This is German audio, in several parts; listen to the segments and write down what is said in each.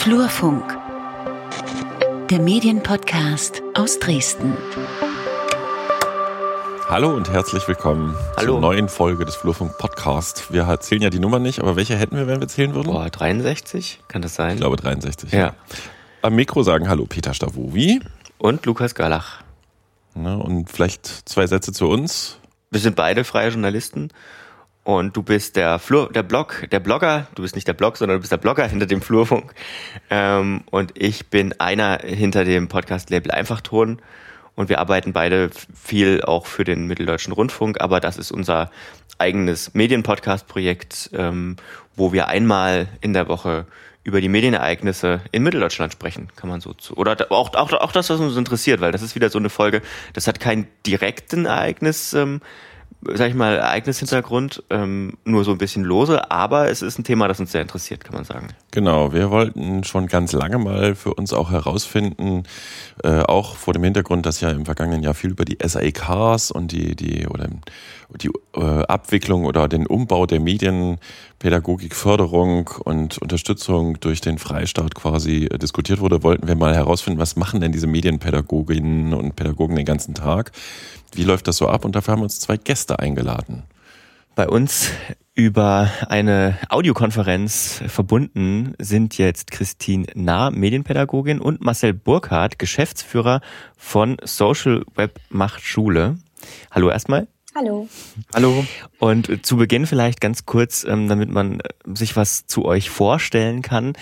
Flurfunk, der Medienpodcast aus Dresden. Hallo und herzlich willkommen Hallo. zur neuen Folge des Flurfunk Podcast. Wir zählen ja die Nummer nicht, aber welche hätten wir, wenn wir zählen würden? Boah, 63? Kann das sein? Ich glaube 63. Ja. Am Mikro sagen Hallo Peter Stavovi. Und Lukas Galach. Ne, und vielleicht zwei Sätze zu uns. Wir sind beide freie Journalisten. Und du bist der Flur, der Blog, der Blogger. Du bist nicht der Blog, sondern du bist der Blogger hinter dem Flurfunk. Ähm, und ich bin einer hinter dem Podcast-Label Einfachton. Und wir arbeiten beide viel auch für den Mitteldeutschen Rundfunk. Aber das ist unser eigenes Medienpodcast-Projekt, ähm, wo wir einmal in der Woche über die Medienereignisse in Mitteldeutschland sprechen, kann man so zu. Oder auch, auch, auch das, was uns interessiert, weil das ist wieder so eine Folge, das hat keinen direkten Ereignis, ähm, sag ich mal, Ereignishintergrund, ähm, nur so ein bisschen lose, aber es ist ein Thema, das uns sehr interessiert, kann man sagen. Genau, wir wollten schon ganz lange mal für uns auch herausfinden, äh, auch vor dem Hintergrund, dass ja im vergangenen Jahr viel über die SAKs und die, die oder die äh, Abwicklung oder den Umbau der Medienpädagogikförderung und Unterstützung durch den Freistaat quasi äh, diskutiert wurde, wollten wir mal herausfinden, was machen denn diese Medienpädagoginnen und Pädagogen den ganzen Tag? Wie läuft das so ab? Und dafür haben wir uns zwei Gäste eingeladen. Bei uns über eine Audiokonferenz verbunden sind jetzt Christine Nah, Medienpädagogin, und Marcel Burkhardt, Geschäftsführer von Social Web Macht Schule. Hallo erstmal. Hallo. Hallo. Und zu Beginn vielleicht ganz kurz, ähm, damit man sich was zu euch vorstellen kann.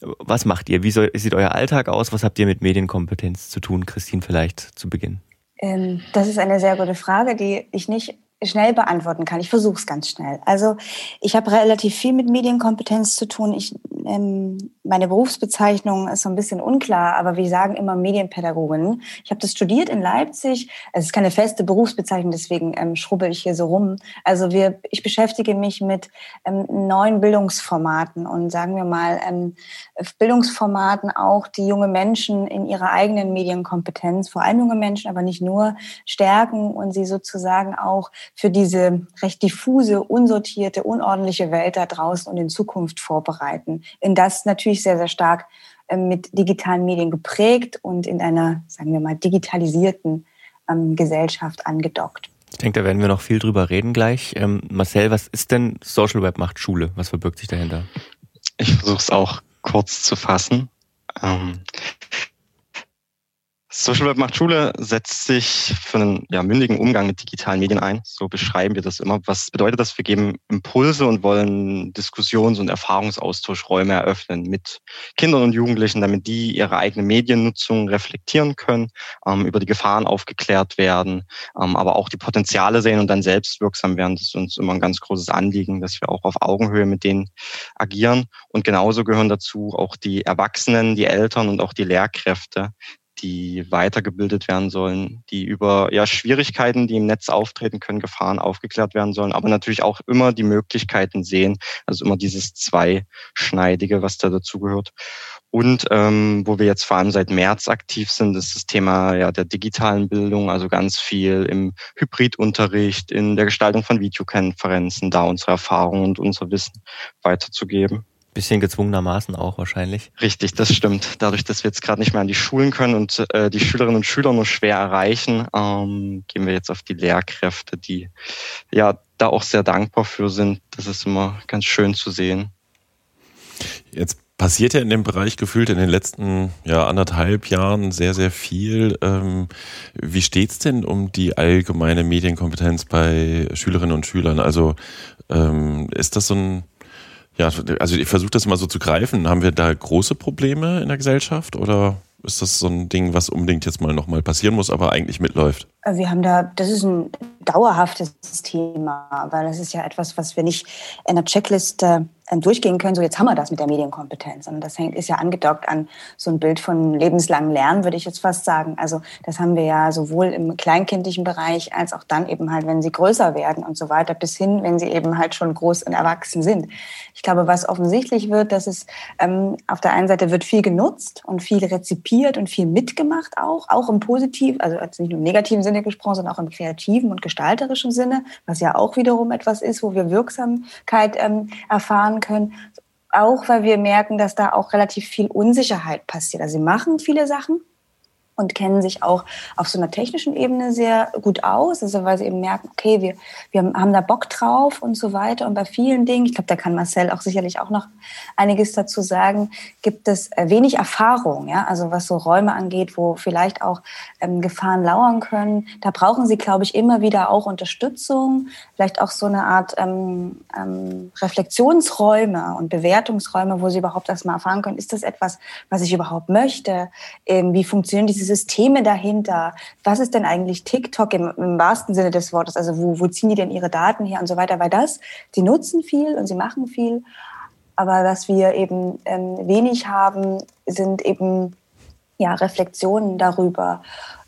Was macht ihr? Wie sieht euer Alltag aus? Was habt ihr mit Medienkompetenz zu tun? Christine vielleicht zu Beginn. Ähm, das ist eine sehr gute Frage, die ich nicht schnell beantworten kann. Ich versuche es ganz schnell. Also ich habe relativ viel mit Medienkompetenz zu tun. Ich, ähm, meine Berufsbezeichnung ist so ein bisschen unklar, aber wir sagen immer Medienpädagogin. Ich habe das studiert in Leipzig. Es ist keine feste Berufsbezeichnung, deswegen ähm, schrubbel ich hier so rum. Also wir, ich beschäftige mich mit ähm, neuen Bildungsformaten und sagen wir mal ähm, Bildungsformaten auch, die junge Menschen in ihrer eigenen Medienkompetenz, vor allem junge Menschen, aber nicht nur, stärken und sie sozusagen auch für diese recht diffuse, unsortierte, unordentliche Welt da draußen und in Zukunft vorbereiten. In das natürlich sehr, sehr stark ähm, mit digitalen Medien geprägt und in einer, sagen wir mal, digitalisierten ähm, Gesellschaft angedockt. Ich denke, da werden wir noch viel drüber reden gleich. Ähm, Marcel, was ist denn Social Web macht Schule? Was verbirgt sich dahinter? Ich versuche es auch kurz zu fassen. Social Web macht Schule setzt sich für einen ja, mündigen Umgang mit digitalen Medien ein. So beschreiben wir das immer. Was bedeutet das? Wir geben Impulse und wollen Diskussions- und Erfahrungsaustauschräume eröffnen mit Kindern und Jugendlichen, damit die ihre eigene Mediennutzung reflektieren können, ähm, über die Gefahren aufgeklärt werden, ähm, aber auch die Potenziale sehen und dann selbst wirksam werden. Das ist uns immer ein ganz großes Anliegen, dass wir auch auf Augenhöhe mit denen agieren. Und genauso gehören dazu auch die Erwachsenen, die Eltern und auch die Lehrkräfte, die weitergebildet werden sollen, die über ja, Schwierigkeiten, die im Netz auftreten können, Gefahren aufgeklärt werden sollen, aber natürlich auch immer die Möglichkeiten sehen, also immer dieses Zweischneidige, was da dazugehört. Und ähm, wo wir jetzt vor allem seit März aktiv sind, ist das Thema ja, der digitalen Bildung, also ganz viel im Hybridunterricht, in der Gestaltung von Videokonferenzen, da unsere Erfahrungen und unser Wissen weiterzugeben. Bisschen gezwungenermaßen auch wahrscheinlich. Richtig, das stimmt. Dadurch, dass wir jetzt gerade nicht mehr an die Schulen können und äh, die Schülerinnen und Schüler nur schwer erreichen, ähm, gehen wir jetzt auf die Lehrkräfte, die ja da auch sehr dankbar für sind. Das ist immer ganz schön zu sehen. Jetzt passiert ja in dem Bereich gefühlt in den letzten ja, anderthalb Jahren sehr, sehr viel. Ähm, wie steht's denn um die allgemeine Medienkompetenz bei Schülerinnen und Schülern? Also ähm, ist das so ein ja, also ich versuche das mal so zu greifen. Haben wir da große Probleme in der Gesellschaft oder ist das so ein Ding, was unbedingt jetzt mal nochmal passieren muss, aber eigentlich mitläuft? Äh, wir haben da, das ist ein dauerhaftes Thema, weil das ist ja etwas, was wir nicht in der Checkliste ähm, durchgehen können, so jetzt haben wir das mit der Medienkompetenz. Und das hängt, ist ja angedockt an so ein Bild von lebenslangen Lernen, würde ich jetzt fast sagen. Also das haben wir ja sowohl im kleinkindlichen Bereich als auch dann eben halt, wenn sie größer werden und so weiter, bis hin, wenn sie eben halt schon groß und erwachsen sind. Ich glaube, was offensichtlich wird, dass es ähm, auf der einen Seite wird viel genutzt und viel rezipiert und viel mitgemacht auch, auch im positiven, also nicht nur im negativen Sinne gesprochen, sondern auch im kreativen und gestalterischen Sinne, was ja auch wiederum etwas ist, wo wir Wirksamkeit ähm, erfahren können. auch weil wir merken, dass da auch relativ viel Unsicherheit passiert. Also sie machen viele Sachen, und kennen sich auch auf so einer technischen Ebene sehr gut aus, also weil sie eben merken, okay, wir, wir haben da Bock drauf und so weiter. Und bei vielen Dingen, ich glaube, da kann Marcel auch sicherlich auch noch einiges dazu sagen, gibt es äh, wenig Erfahrung, ja, also was so Räume angeht, wo vielleicht auch ähm, Gefahren lauern können. Da brauchen sie, glaube ich, immer wieder auch Unterstützung, vielleicht auch so eine Art ähm, ähm, Reflexionsräume und Bewertungsräume, wo sie überhaupt erstmal erfahren können, ist das etwas, was ich überhaupt möchte? Ähm, wie funktionieren diese Systeme dahinter? Was ist denn eigentlich TikTok im, im wahrsten Sinne des Wortes? Also wo, wo ziehen die denn ihre Daten her und so weiter? Weil das, sie nutzen viel und sie machen viel, aber was wir eben ähm, wenig haben, sind eben ja, Reflexionen darüber,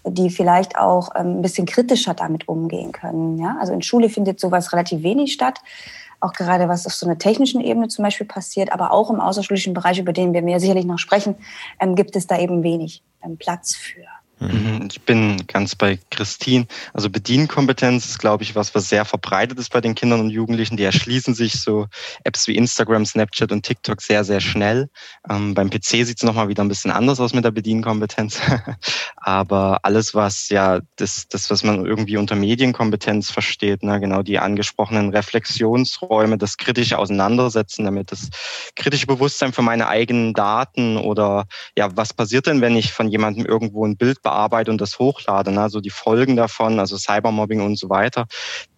die vielleicht auch ähm, ein bisschen kritischer damit umgehen können. Ja? Also in Schule findet sowas relativ wenig statt auch gerade was auf so einer technischen Ebene zum Beispiel passiert, aber auch im außerschulischen Bereich, über den wir mehr sicherlich noch sprechen, ähm, gibt es da eben wenig ähm, Platz für. Mhm. Ich bin ganz bei Christine. Also Bedienkompetenz ist, glaube ich, was, was sehr verbreitet ist bei den Kindern und Jugendlichen. Die erschließen sich so Apps wie Instagram, Snapchat und TikTok sehr, sehr schnell. Ähm, beim PC sieht es nochmal wieder ein bisschen anders aus mit der Bedienkompetenz. Aber alles, was ja das, das, was man irgendwie unter Medienkompetenz versteht, ne, genau die angesprochenen Reflexionsräume, das kritische Auseinandersetzen damit, das kritische Bewusstsein für meine eigenen Daten oder ja, was passiert denn, wenn ich von jemandem irgendwo ein Bild bearbeite und das hochlade, ne? also die Folgen davon, also Cybermobbing und so weiter.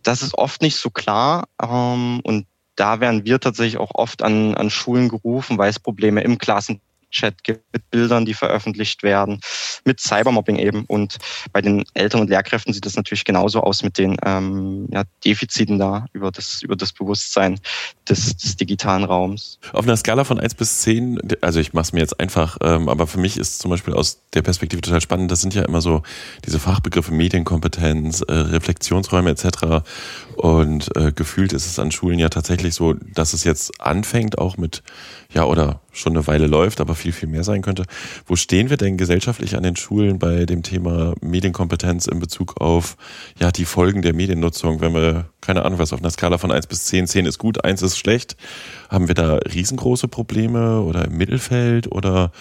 Das ist oft nicht so klar ähm, und da werden wir tatsächlich auch oft an, an Schulen gerufen, weil es Probleme im Klassen Chat gibt, mit Bildern, die veröffentlicht werden, mit Cybermobbing eben. Und bei den Eltern und Lehrkräften sieht das natürlich genauso aus mit den ähm, ja, Defiziten da über das, über das Bewusstsein des, des digitalen Raums. Auf einer Skala von eins bis zehn, also ich mache es mir jetzt einfach, ähm, aber für mich ist zum Beispiel aus der Perspektive total spannend, das sind ja immer so diese Fachbegriffe Medienkompetenz, äh, Reflexionsräume etc. Und äh, gefühlt ist es an Schulen ja tatsächlich so, dass es jetzt anfängt auch mit, ja, oder schon eine Weile läuft, aber viel, viel mehr sein könnte. Wo stehen wir denn gesellschaftlich an den Schulen bei dem Thema Medienkompetenz in Bezug auf ja die Folgen der Mediennutzung? Wenn wir, keine Ahnung, was auf einer Skala von eins bis zehn, zehn ist gut, eins ist schlecht, haben wir da riesengroße Probleme oder im Mittelfeld oder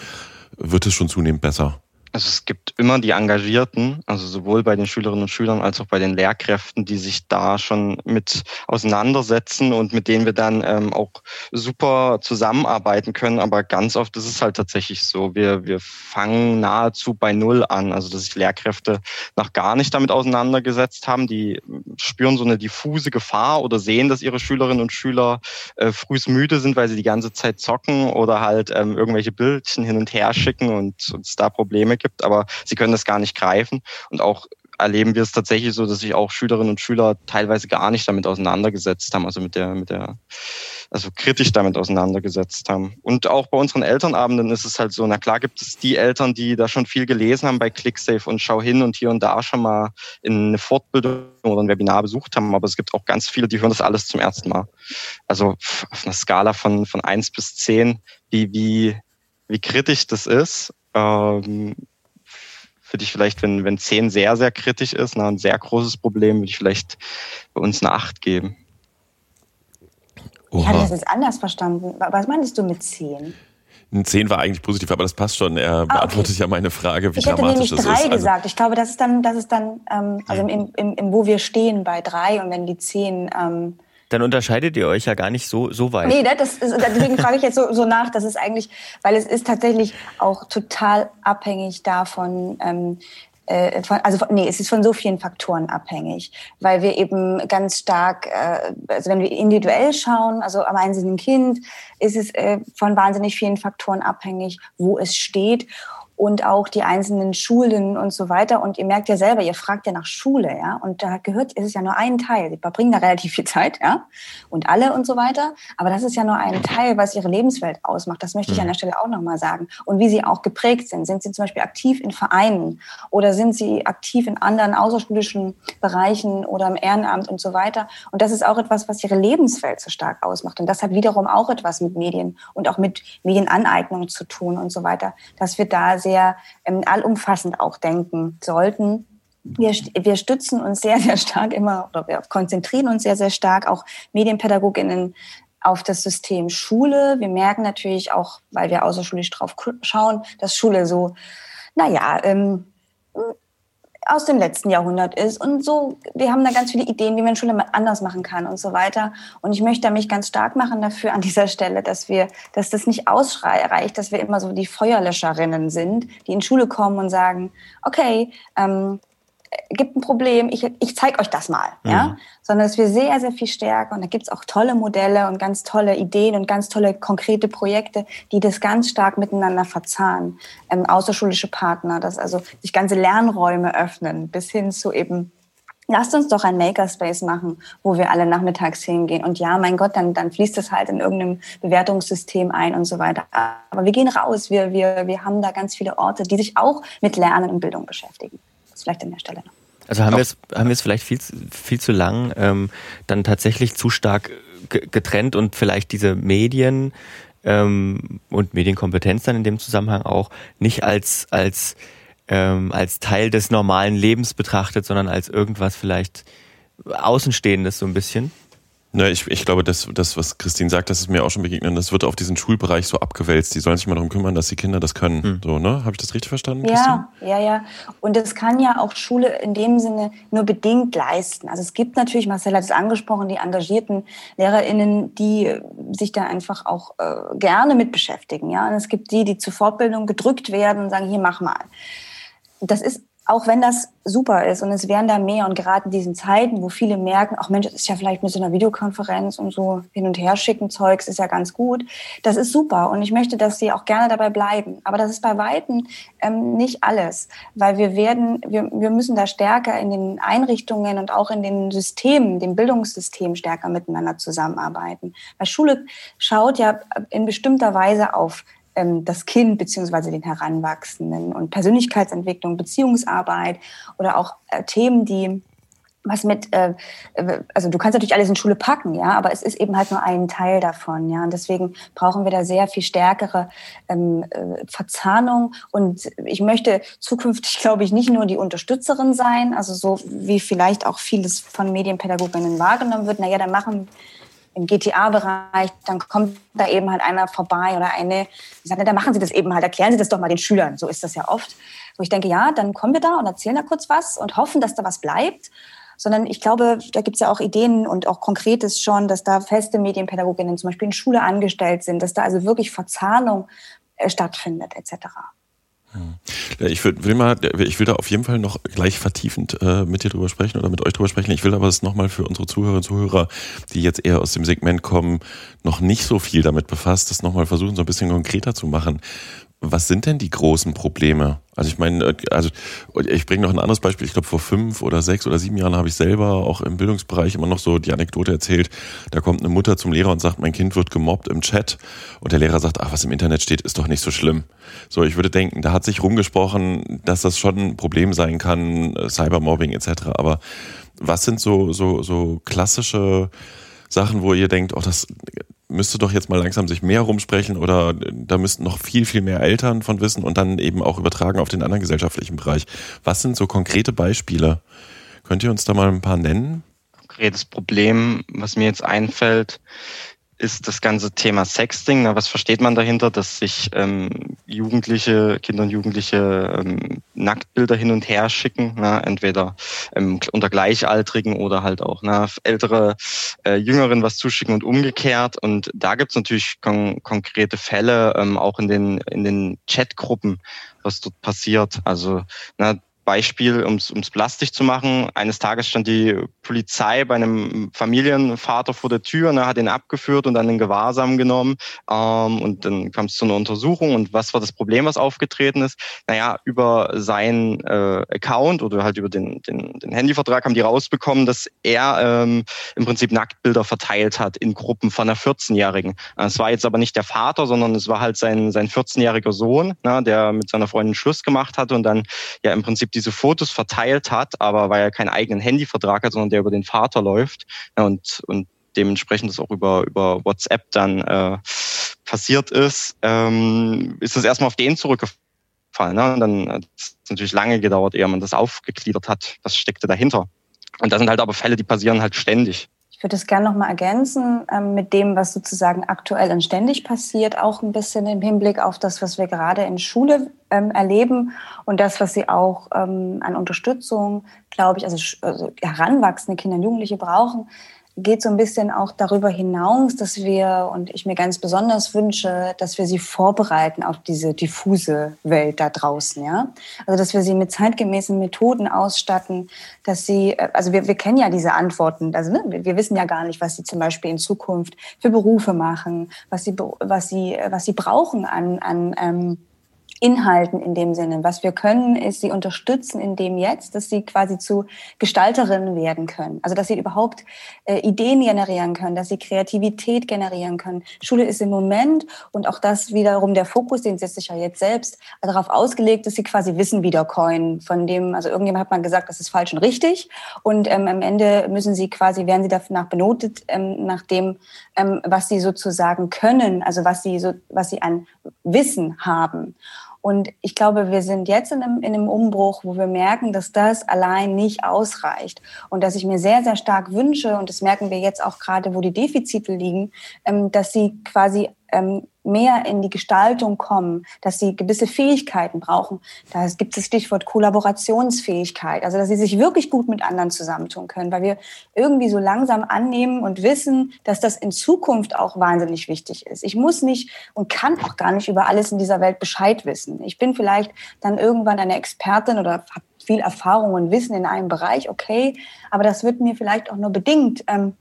wird es schon zunehmend besser? Also es gibt immer die Engagierten, also sowohl bei den Schülerinnen und Schülern als auch bei den Lehrkräften, die sich da schon mit auseinandersetzen und mit denen wir dann ähm, auch super zusammenarbeiten können. Aber ganz oft ist es halt tatsächlich so, wir, wir fangen nahezu bei Null an. Also dass sich Lehrkräfte noch gar nicht damit auseinandergesetzt haben. Die spüren so eine diffuse Gefahr oder sehen, dass ihre Schülerinnen und Schüler äh, frühs müde sind, weil sie die ganze Zeit zocken oder halt ähm, irgendwelche Bildchen hin und her schicken und es da Probleme gibt gibt, aber sie können das gar nicht greifen. Und auch erleben wir es tatsächlich so, dass sich auch Schülerinnen und Schüler teilweise gar nicht damit auseinandergesetzt haben, also mit der, mit der, also kritisch damit auseinandergesetzt haben. Und auch bei unseren Elternabenden ist es halt so, na klar gibt es die Eltern, die da schon viel gelesen haben bei ClickSafe und Schau hin und hier und da schon mal in eine Fortbildung oder ein Webinar besucht haben, aber es gibt auch ganz viele, die hören das alles zum ersten Mal. Also auf einer Skala von, von eins bis zehn, wie, wie, wie kritisch das ist, ähm, würde ich vielleicht, wenn, wenn 10 sehr, sehr kritisch ist, na, ein sehr großes Problem, würde ich vielleicht bei uns eine 8 geben. Oha. Ich hatte das jetzt anders verstanden. Was meinst du mit 10? Ein 10 war eigentlich positiv, aber das passt schon. Er ah, beantwortet okay. ja meine Frage, wie ich dramatisch das ist. Ich hätte nämlich 3 gesagt. Also, ich glaube, das ist dann, das ist dann ähm, also im, im, im, wo wir stehen bei 3 und wenn die 10 ähm, dann unterscheidet ihr euch ja gar nicht so, so weit. Nee, ne, das ist, deswegen frage ich jetzt so, so nach. Das ist eigentlich, weil es ist tatsächlich auch total abhängig davon, ähm, äh, von, also von, nee, es ist von so vielen Faktoren abhängig, weil wir eben ganz stark, äh, also wenn wir individuell schauen, also am einzelnen Kind, ist es äh, von wahnsinnig vielen Faktoren abhängig, wo es steht und auch die einzelnen Schulen und so weiter. Und ihr merkt ja selber, ihr fragt ja nach Schule, ja, und da gehört, ist es ja nur ein Teil. Sie verbringen da relativ viel Zeit, ja, und alle und so weiter. Aber das ist ja nur ein Teil, was ihre Lebenswelt ausmacht. Das möchte ich an mhm. der Stelle auch nochmal sagen. Und wie sie auch geprägt sind. Sind sie zum Beispiel aktiv in Vereinen oder sind sie aktiv in anderen außerschulischen Bereichen oder im Ehrenamt und so weiter. Und das ist auch etwas, was ihre Lebenswelt so stark ausmacht. Und das hat wiederum auch etwas mit Medien und auch mit Medienaneignung zu tun und so weiter, dass wir da sehr ähm, allumfassend auch denken sollten. Wir, wir stützen uns sehr, sehr stark immer oder wir konzentrieren uns sehr, sehr stark, auch Medienpädagoginnen auf das System Schule. Wir merken natürlich auch, weil wir außerschulisch drauf schauen, dass Schule so, naja, ähm, aus dem letzten Jahrhundert ist. Und so, wir haben da ganz viele Ideen, wie man Schule anders machen kann und so weiter. Und ich möchte mich ganz stark machen dafür an dieser Stelle, dass wir, dass das nicht ausreicht, dass wir immer so die Feuerlöscherinnen sind, die in Schule kommen und sagen, okay, ähm, gibt ein Problem, ich, ich zeige euch das mal. Mhm. Ja? Sondern dass wir sehr, sehr viel stärker, und da gibt's auch tolle Modelle und ganz tolle Ideen und ganz tolle konkrete Projekte, die das ganz stark miteinander verzahnen. Ähm, außerschulische Partner, dass also sich ganze Lernräume öffnen, bis hin zu eben Lasst uns doch ein Makerspace machen, wo wir alle nachmittags hingehen. Und ja, mein Gott, dann, dann fließt das halt in irgendeinem Bewertungssystem ein und so weiter. Aber wir gehen raus. Wir, wir, wir haben da ganz viele Orte, die sich auch mit Lernen und Bildung beschäftigen vielleicht an der Stelle noch. Also haben wir es haben wir es vielleicht viel viel zu lang ähm, dann tatsächlich zu stark getrennt und vielleicht diese Medien ähm, und Medienkompetenz dann in dem Zusammenhang auch nicht als als ähm, als Teil des normalen Lebens betrachtet, sondern als irgendwas vielleicht Außenstehendes so ein bisschen. Ne, ich, ich glaube, das, das, was Christine sagt, das ist mir auch schon begegnet, das wird auf diesen Schulbereich so abgewälzt. Die sollen sich mal darum kümmern, dass die Kinder das können. Hm. So, ne? Habe ich das richtig verstanden? Ja, Christine? ja, ja. Und das kann ja auch Schule in dem Sinne nur bedingt leisten. Also es gibt natürlich, Marcel hat es angesprochen, die engagierten LehrerInnen, die sich da einfach auch äh, gerne mit beschäftigen. Ja? Und es gibt die, die zur Fortbildung gedrückt werden und sagen, hier, mach mal. Das ist auch wenn das super ist und es wären da mehr und gerade in diesen Zeiten, wo viele merken, ach Mensch, das ist ja vielleicht mit so einer Videokonferenz und so hin und her schicken Zeugs ist ja ganz gut. Das ist super und ich möchte, dass sie auch gerne dabei bleiben. Aber das ist bei Weitem ähm, nicht alles, weil wir werden, wir, wir müssen da stärker in den Einrichtungen und auch in den Systemen, dem Bildungssystem stärker miteinander zusammenarbeiten. Weil Schule schaut ja in bestimmter Weise auf das Kind beziehungsweise den Heranwachsenden und Persönlichkeitsentwicklung, Beziehungsarbeit oder auch äh, Themen, die was mit, äh, also du kannst natürlich alles in Schule packen, ja, aber es ist eben halt nur ein Teil davon, ja, und deswegen brauchen wir da sehr viel stärkere ähm, äh, Verzahnung. Und ich möchte zukünftig, glaube ich, nicht nur die Unterstützerin sein, also so wie vielleicht auch vieles von Medienpädagoginnen wahrgenommen wird, naja, dann machen im GTA-Bereich, dann kommt da eben halt einer vorbei oder eine, die sagt, na, dann machen Sie das eben halt, erklären Sie das doch mal den Schülern. So ist das ja oft. Wo ich denke, ja, dann kommen wir da und erzählen da kurz was und hoffen, dass da was bleibt. Sondern ich glaube, da gibt es ja auch Ideen und auch Konkretes schon, dass da feste Medienpädagoginnen zum Beispiel in Schule angestellt sind, dass da also wirklich Verzahnung äh, stattfindet etc. Ich will, will, mal, ich will da auf jeden Fall noch gleich vertiefend äh, mit dir drüber sprechen oder mit euch drüber sprechen. Ich will aber das nochmal für unsere Zuhörerinnen und Zuhörer, die jetzt eher aus dem Segment kommen, noch nicht so viel damit befasst, das nochmal versuchen, so ein bisschen konkreter zu machen. Was sind denn die großen Probleme? Also ich meine, also ich bringe noch ein anderes Beispiel. Ich glaube, vor fünf oder sechs oder sieben Jahren habe ich selber auch im Bildungsbereich immer noch so die Anekdote erzählt. Da kommt eine Mutter zum Lehrer und sagt, mein Kind wird gemobbt im Chat. Und der Lehrer sagt, ach, was im Internet steht, ist doch nicht so schlimm. So, ich würde denken, da hat sich rumgesprochen, dass das schon ein Problem sein kann, Cybermobbing etc. Aber was sind so, so, so klassische Sachen, wo ihr denkt, oh, das müsste doch jetzt mal langsam sich mehr rumsprechen oder da müssten noch viel, viel mehr Eltern von wissen und dann eben auch übertragen auf den anderen gesellschaftlichen Bereich. Was sind so konkrete Beispiele? Könnt ihr uns da mal ein paar nennen? Konkretes Problem, was mir jetzt einfällt, ist das ganze Thema Sexting. Na, was versteht man dahinter, dass sich ähm, Jugendliche, Kinder und Jugendliche ähm, Nacktbilder hin und her schicken, na, entweder ähm, unter Gleichaltrigen oder halt auch na, ältere äh, Jüngeren was zuschicken und umgekehrt. Und da gibt's natürlich kon konkrete Fälle, ähm, auch in den in den Chatgruppen, was dort passiert. Also na, Beispiel, um es plastisch zu machen. Eines Tages stand die Polizei bei einem Familienvater vor der Tür, ne, hat ihn abgeführt und dann in Gewahrsam genommen. Ähm, und dann kam es zu einer Untersuchung. Und was war das Problem, was aufgetreten ist? Naja, über seinen äh, Account oder halt über den, den, den Handyvertrag haben die rausbekommen, dass er ähm, im Prinzip Nacktbilder verteilt hat in Gruppen von einer 14-Jährigen. Es war jetzt aber nicht der Vater, sondern es war halt sein, sein 14-jähriger Sohn, ne, der mit seiner Freundin Schluss gemacht hatte und dann ja im Prinzip diese Fotos verteilt hat, aber weil er keinen eigenen Handyvertrag hat, sondern der über den Vater läuft und, und dementsprechend das auch über, über WhatsApp dann äh, passiert ist, ähm, ist das erstmal auf den zurückgefallen. Ne? Und dann hat es natürlich lange gedauert, ehe man das aufgegliedert hat, was steckte dahinter. Und das sind halt aber Fälle, die passieren halt ständig. Ich würde es gerne noch mal ergänzen ähm, mit dem, was sozusagen aktuell und ständig passiert, auch ein bisschen im Hinblick auf das, was wir gerade in Schule ähm, erleben und das, was sie auch ähm, an Unterstützung, glaube ich, also, also heranwachsende Kinder und Jugendliche brauchen, geht so ein bisschen auch darüber hinaus, dass wir, und ich mir ganz besonders wünsche, dass wir sie vorbereiten auf diese diffuse Welt da draußen, ja. Also, dass wir sie mit zeitgemäßen Methoden ausstatten, dass sie, also wir, wir kennen ja diese Antworten, also ne, wir wissen ja gar nicht, was sie zum Beispiel in Zukunft für Berufe machen, was sie, was sie, was sie brauchen an, an, ähm, Inhalten in dem Sinne. Was wir können, ist sie unterstützen in dem jetzt, dass sie quasi zu Gestalterinnen werden können. Also dass sie überhaupt äh, Ideen generieren können, dass sie Kreativität generieren können. Schule ist im Moment und auch das wiederum der Fokus, den setzt sich ja jetzt selbst, darauf ausgelegt, dass sie quasi Wissen wiedercoin. Von dem, also irgendjemand hat mal gesagt, das ist falsch und richtig. Und ähm, am Ende müssen sie quasi, werden sie danach benotet, ähm, nach dem, ähm, was sie sozusagen können, also was sie so, was sie an Wissen haben. Und ich glaube, wir sind jetzt in einem, in einem Umbruch, wo wir merken, dass das allein nicht ausreicht. Und dass ich mir sehr, sehr stark wünsche, und das merken wir jetzt auch gerade, wo die Defizite liegen, ähm, dass sie quasi ähm, mehr in die Gestaltung kommen, dass sie gewisse Fähigkeiten brauchen. Da gibt es das Stichwort Kollaborationsfähigkeit, also dass sie sich wirklich gut mit anderen zusammentun können, weil wir irgendwie so langsam annehmen und wissen, dass das in Zukunft auch wahnsinnig wichtig ist. Ich muss nicht und kann auch gar nicht über alles in dieser Welt Bescheid wissen. Ich bin vielleicht dann irgendwann eine Expertin oder habe viel Erfahrung und Wissen in einem Bereich, okay, aber das wird mir vielleicht auch nur bedingt ähm,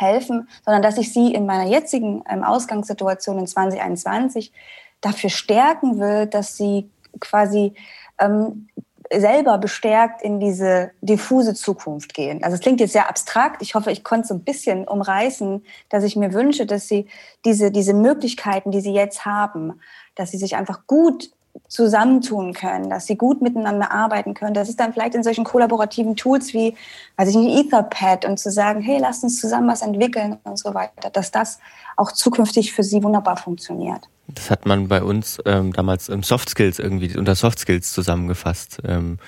helfen, sondern dass ich sie in meiner jetzigen ähm, Ausgangssituation in 2021 dafür stärken will, dass sie quasi ähm, selber bestärkt in diese diffuse Zukunft gehen. Also es klingt jetzt sehr abstrakt. Ich hoffe, ich konnte so ein bisschen umreißen, dass ich mir wünsche, dass sie diese, diese Möglichkeiten, die sie jetzt haben, dass sie sich einfach gut zusammentun können, dass sie gut miteinander arbeiten können. Das ist dann vielleicht in solchen kollaborativen Tools wie, weiß ich nicht, Etherpad und zu sagen, hey, lasst uns zusammen was entwickeln und so weiter, dass das auch zukünftig für sie wunderbar funktioniert. Das hat man bei uns ähm, damals im Soft Skills irgendwie unter Soft Skills zusammengefasst. Ähm,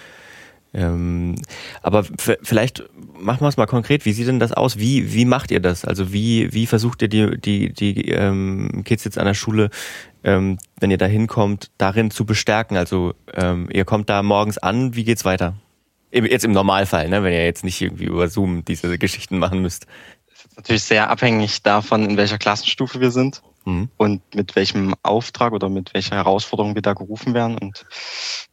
ähm, aber vielleicht machen wir es mal konkret. Wie sieht denn das aus? Wie, wie macht ihr das? Also wie, wie versucht ihr die, die, die ähm, Kids jetzt an der Schule, ähm, wenn ihr da hinkommt, darin zu bestärken? Also ähm, ihr kommt da morgens an, wie geht's weiter? Jetzt im Normalfall, ne? wenn ihr jetzt nicht irgendwie über Zoom diese Geschichten machen müsst. Das ist natürlich sehr abhängig davon, in welcher Klassenstufe wir sind mhm. und mit welchem Auftrag oder mit welcher Herausforderung wir da gerufen werden. Und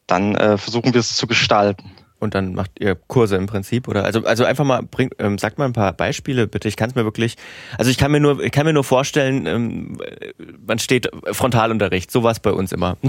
dann äh, versuchen wir es zu gestalten und dann macht ihr Kurse im Prinzip oder? Also also einfach mal bringt ähm, sagt mal ein paar Beispiele bitte. Ich kann es mir wirklich also ich kann mir nur ich kann mir nur vorstellen ähm, man steht Frontalunterricht sowas bei uns immer.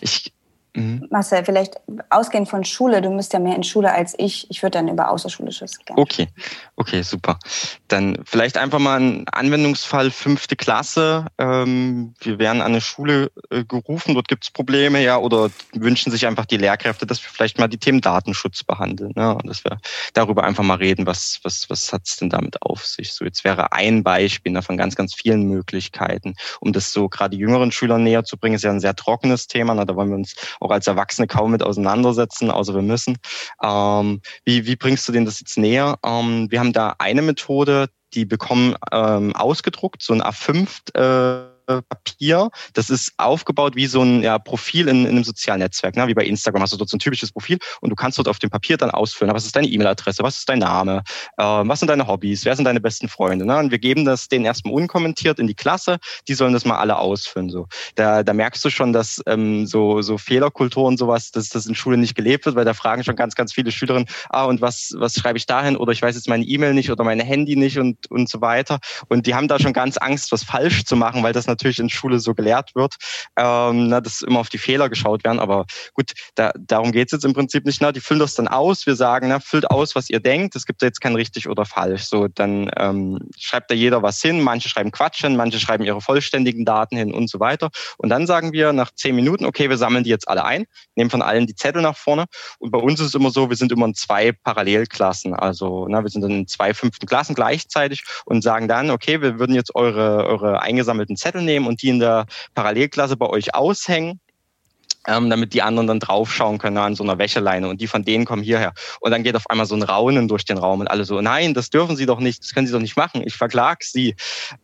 Ich Mhm. Marcel, vielleicht ausgehend von Schule, du bist ja mehr in Schule als ich. Ich würde dann über Außerschulisches gehen. Okay, okay, super. Dann vielleicht einfach mal ein Anwendungsfall fünfte Klasse. Ähm, wir werden an eine Schule äh, gerufen, dort gibt es Probleme, ja, oder wünschen sich einfach die Lehrkräfte, dass wir vielleicht mal die Themen Datenschutz behandeln, ne? dass wir darüber einfach mal reden, was, was, was hat es denn damit auf sich. So, jetzt wäre ein Beispiel ne, von ganz, ganz vielen Möglichkeiten, um das so gerade jüngeren Schülern näher zu bringen, ist ja ein sehr trockenes Thema. Ne? Da wollen wir uns auch als Erwachsene kaum mit auseinandersetzen, außer wir müssen. Ähm, wie, wie bringst du denen das jetzt näher? Ähm, wir haben da eine Methode, die bekommen ähm, ausgedruckt, so ein A5 äh, Papier. Das ist aufgebaut wie so ein ja, Profil in, in einem sozialen Netzwerk, ne? wie bei Instagram hast du dort so ein typisches Profil und du kannst dort auf dem Papier dann ausfüllen, was ist deine E-Mail-Adresse, was ist dein Name, äh, was sind deine Hobbys, wer sind deine besten Freunde. Ne? Und wir geben das denen erstmal unkommentiert in die Klasse, die sollen das mal alle ausfüllen. So. Da, da merkst du schon, dass ähm, so, so Fehlerkultur und sowas, dass das in Schule nicht gelebt wird, weil da fragen schon ganz, ganz viele Schülerinnen, ah, und was, was schreibe ich dahin? Oder ich weiß jetzt meine E-Mail nicht oder meine Handy nicht und, und so weiter. Und die haben da schon ganz Angst, was falsch zu machen, weil das natürlich in Schule so gelehrt wird, ähm, na, dass immer auf die Fehler geschaut werden. Aber gut, da, darum geht's jetzt im Prinzip nicht. Na, die füllen das dann aus. Wir sagen, na, füllt aus, was ihr denkt. Es gibt jetzt kein richtig oder falsch. So, dann ähm, schreibt da jeder was hin. Manche schreiben Quatsch hin, manche schreiben ihre vollständigen Daten hin und so weiter. Und dann sagen wir nach zehn Minuten, okay, wir sammeln die jetzt alle ein, nehmen von allen die Zettel nach vorne. Und bei uns ist es immer so, wir sind immer in zwei Parallelklassen. Also na, wir sind in zwei fünften Klassen gleichzeitig und sagen dann, okay, wir würden jetzt eure, eure eingesammelten Zettel nehmen und die in der Parallelklasse bei euch aushängen ähm, damit die anderen dann draufschauen können an so einer Wäscheleine und die von denen kommen hierher. Und dann geht auf einmal so ein Raunen durch den Raum und alle so, nein, das dürfen Sie doch nicht, das können Sie doch nicht machen, ich verklag Sie.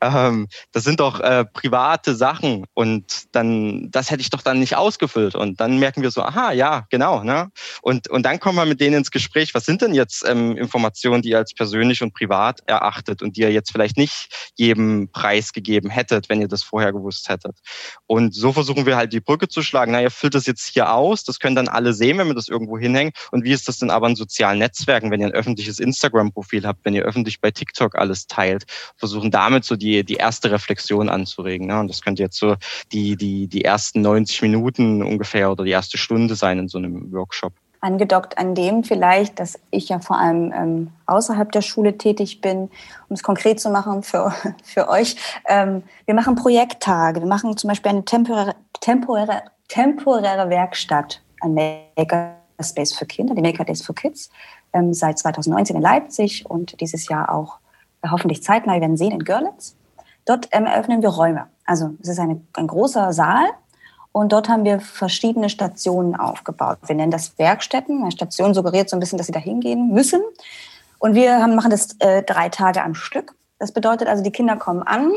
Ähm, das sind doch äh, private Sachen und dann, das hätte ich doch dann nicht ausgefüllt. Und dann merken wir so, aha, ja, genau. Ne? Und, und dann kommen wir mit denen ins Gespräch, was sind denn jetzt ähm, Informationen, die ihr als persönlich und privat erachtet und die ihr jetzt vielleicht nicht jedem preisgegeben hättet, wenn ihr das vorher gewusst hättet. Und so versuchen wir halt die Brücke zu schlagen. Na, füllt das jetzt hier aus, das können dann alle sehen, wenn wir das irgendwo hinhängen. Und wie ist das denn aber in sozialen Netzwerken, wenn ihr ein öffentliches Instagram-Profil habt, wenn ihr öffentlich bei TikTok alles teilt? Versuchen damit so die, die erste Reflexion anzuregen. Ne? Und das könnte jetzt so die, die, die ersten 90 Minuten ungefähr oder die erste Stunde sein in so einem Workshop angedockt an dem vielleicht, dass ich ja vor allem ähm, außerhalb der Schule tätig bin, um es konkret zu machen für, für euch. Ähm, wir machen Projekttage, wir machen zum Beispiel eine temporäre, temporäre, temporäre Werkstatt an Makerspace für Kinder, die Maker Days for Kids, ähm, seit 2019 in Leipzig und dieses Jahr auch äh, hoffentlich zeitnah, wir werden sehen, in Görlitz. Dort ähm, eröffnen wir Räume. Also es ist eine, ein großer Saal und dort haben wir verschiedene Stationen aufgebaut. Wir nennen das Werkstätten. Eine Station suggeriert so ein bisschen, dass sie da hingehen müssen. Und wir haben, machen das äh, drei Tage am Stück. Das bedeutet also, die Kinder kommen an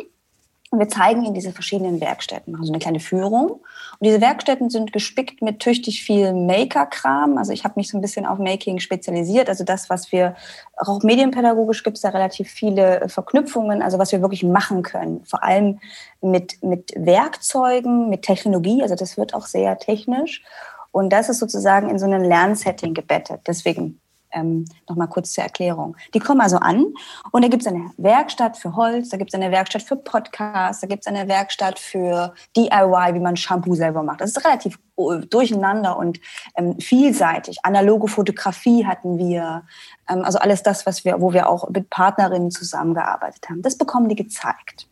und wir zeigen ihnen diese verschiedenen Werkstätten, machen so eine kleine Führung. Und diese Werkstätten sind gespickt mit tüchtig viel Maker-Kram. Also ich habe mich so ein bisschen auf Making spezialisiert. Also das, was wir, auch medienpädagogisch gibt es da relativ viele Verknüpfungen, also was wir wirklich machen können. Vor allem mit, mit Werkzeugen, mit Technologie. Also das wird auch sehr technisch. Und das ist sozusagen in so einem Lernsetting gebettet. Deswegen ähm, Nochmal kurz zur Erklärung. Die kommen also an und da gibt es eine Werkstatt für Holz, da gibt es eine Werkstatt für Podcasts, da gibt es eine Werkstatt für DIY, wie man Shampoo selber macht. Das ist relativ äh, durcheinander und ähm, vielseitig. Analoge Fotografie hatten wir, ähm, also alles das, was wir, wo wir auch mit Partnerinnen zusammengearbeitet haben. Das bekommen die gezeigt.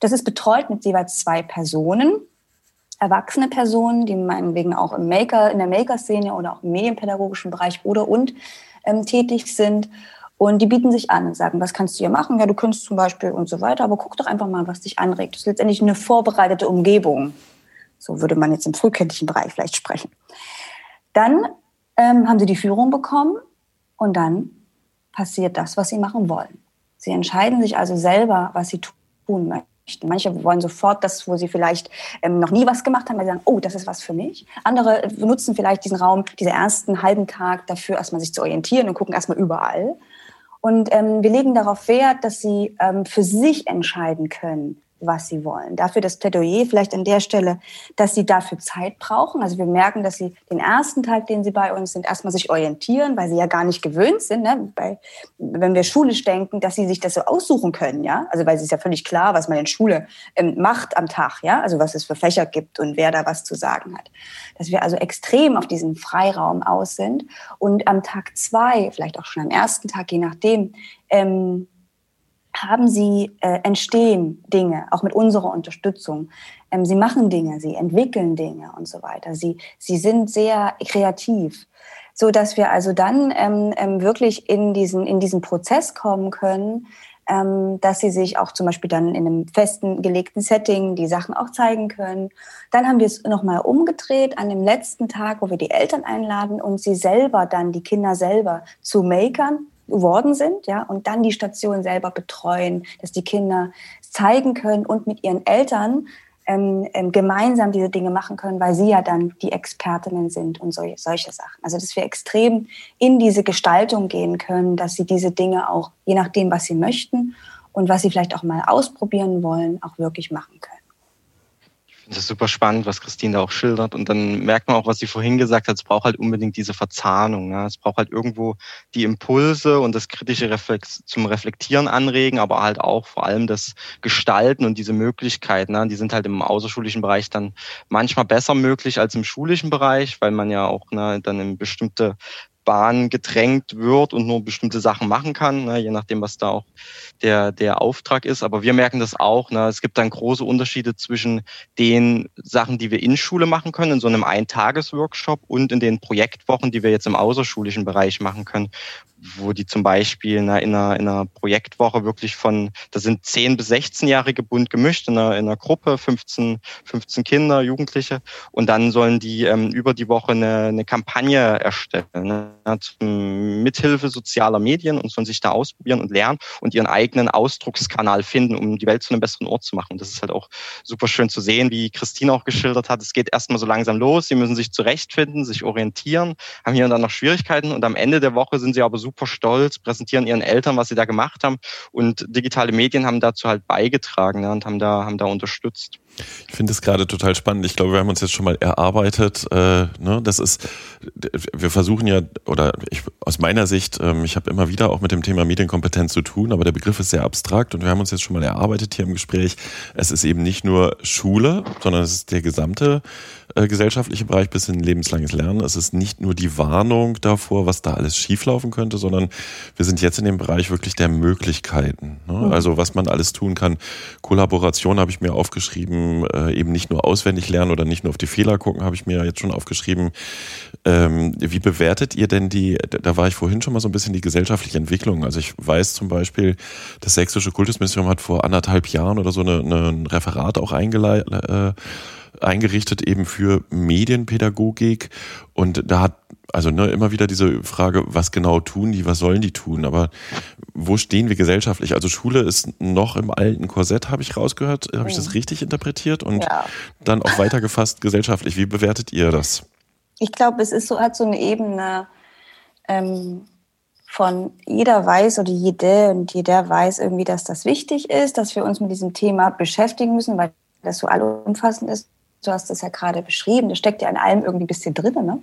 Das ist betreut mit jeweils zwei Personen erwachsene Personen, die meinetwegen auch im Maker, in der Maker-Szene oder auch im medienpädagogischen Bereich oder und ähm, tätig sind. Und die bieten sich an und sagen, was kannst du hier machen? Ja, du könntest zum Beispiel und so weiter, aber guck doch einfach mal, was dich anregt. Das ist letztendlich eine vorbereitete Umgebung. So würde man jetzt im frühkindlichen Bereich vielleicht sprechen. Dann ähm, haben sie die Führung bekommen und dann passiert das, was sie machen wollen. Sie entscheiden sich also selber, was sie tun möchten. Manche wollen sofort das, wo sie vielleicht ähm, noch nie was gemacht haben, weil sie sagen, oh, das ist was für mich. Andere nutzen vielleicht diesen Raum, diesen ersten halben Tag dafür, erstmal sich zu orientieren und gucken erstmal überall. Und ähm, wir legen darauf Wert, dass sie ähm, für sich entscheiden können, was sie wollen. Dafür das Plädoyer vielleicht an der Stelle, dass sie dafür Zeit brauchen. Also wir merken, dass sie den ersten Tag, den sie bei uns sind, erstmal sich orientieren, weil sie ja gar nicht gewöhnt sind, ne? Bei, wenn wir schulisch denken, dass sie sich das so aussuchen können, ja. Also weil es ist ja völlig klar, was man in Schule ähm, macht am Tag, ja. Also was es für Fächer gibt und wer da was zu sagen hat. Dass wir also extrem auf diesen Freiraum aus sind und am Tag zwei, vielleicht auch schon am ersten Tag, je nachdem, ähm, haben sie, äh, entstehen Dinge, auch mit unserer Unterstützung. Ähm, sie machen Dinge, sie entwickeln Dinge und so weiter. Sie, sie sind sehr kreativ, so dass wir also dann ähm, ähm, wirklich in diesen, in diesen Prozess kommen können, ähm, dass sie sich auch zum Beispiel dann in einem festen gelegten Setting die Sachen auch zeigen können. Dann haben wir es nochmal umgedreht an dem letzten Tag, wo wir die Eltern einladen und sie selber dann, die Kinder selber zu Makern geworden sind, ja, und dann die Station selber betreuen, dass die Kinder zeigen können und mit ihren Eltern ähm, ähm, gemeinsam diese Dinge machen können, weil sie ja dann die Expertinnen sind und so, solche Sachen. Also dass wir extrem in diese Gestaltung gehen können, dass sie diese Dinge auch, je nachdem, was sie möchten und was sie vielleicht auch mal ausprobieren wollen, auch wirklich machen können. Das ist super spannend, was Christine da auch schildert. Und dann merkt man auch, was sie vorhin gesagt hat, es braucht halt unbedingt diese Verzahnung. Ne? Es braucht halt irgendwo die Impulse und das kritische Reflex zum Reflektieren anregen, aber halt auch vor allem das Gestalten und diese Möglichkeiten. Ne? Die sind halt im außerschulischen Bereich dann manchmal besser möglich als im schulischen Bereich, weil man ja auch ne, dann in bestimmte Bahn gedrängt wird und nur bestimmte Sachen machen kann, ne, je nachdem, was da auch der, der Auftrag ist. Aber wir merken das auch. Ne, es gibt dann große Unterschiede zwischen den Sachen, die wir in Schule machen können, in so einem Eintagesworkshop und in den Projektwochen, die wir jetzt im außerschulischen Bereich machen können wo die zum Beispiel in einer, in einer, in einer Projektwoche wirklich von, da sind 10 bis 16-Jährige bunt gemischt in einer, in einer Gruppe, 15, 15 Kinder, Jugendliche. Und dann sollen die ähm, über die Woche eine, eine Kampagne erstellen, ne, mithilfe sozialer Medien und sollen sich da ausprobieren und lernen und ihren eigenen Ausdruckskanal finden, um die Welt zu einem besseren Ort zu machen. Und das ist halt auch super schön zu sehen, wie Christine auch geschildert hat. Es geht erstmal so langsam los. Sie müssen sich zurechtfinden, sich orientieren, haben hier und dann noch Schwierigkeiten und am Ende der Woche sind sie aber super stolz, präsentieren ihren Eltern, was sie da gemacht haben und digitale Medien haben dazu halt beigetragen ne, und haben da, haben da unterstützt. Ich finde es gerade total spannend. Ich glaube, wir haben uns jetzt schon mal erarbeitet. Äh, ne, das ist, wir versuchen ja, oder ich, aus meiner Sicht, ähm, ich habe immer wieder auch mit dem Thema Medienkompetenz zu tun, aber der Begriff ist sehr abstrakt und wir haben uns jetzt schon mal erarbeitet hier im Gespräch. Es ist eben nicht nur Schule, sondern es ist der gesamte äh, gesellschaftliche Bereich bis in lebenslanges Lernen. Es ist nicht nur die Warnung davor, was da alles schieflaufen könnte, sondern wir sind jetzt in dem Bereich wirklich der Möglichkeiten. Ne? Mhm. Also was man alles tun kann. Kollaboration habe ich mir aufgeschrieben, äh, eben nicht nur auswendig lernen oder nicht nur auf die Fehler gucken, habe ich mir jetzt schon aufgeschrieben. Ähm, wie bewertet ihr denn die, da war ich vorhin schon mal so ein bisschen die gesellschaftliche Entwicklung. Also ich weiß zum Beispiel, das Sächsische Kultusministerium hat vor anderthalb Jahren oder so eine, eine ein Referat auch eingeleitet, äh, eingerichtet eben für Medienpädagogik und da hat also ne, immer wieder diese Frage, was genau tun die, was sollen die tun, aber wo stehen wir gesellschaftlich? Also Schule ist noch im alten Korsett, habe ich rausgehört, habe ich das mhm. richtig interpretiert und ja. dann auch weitergefasst gesellschaftlich. Wie bewertet ihr das? Ich glaube, es ist so hat so eine Ebene ähm, von jeder weiß oder jede und jeder weiß irgendwie, dass das wichtig ist, dass wir uns mit diesem Thema beschäftigen müssen, weil das so allumfassend ist Du hast das ja gerade beschrieben, das steckt ja in allem irgendwie ein bisschen drin. Ne?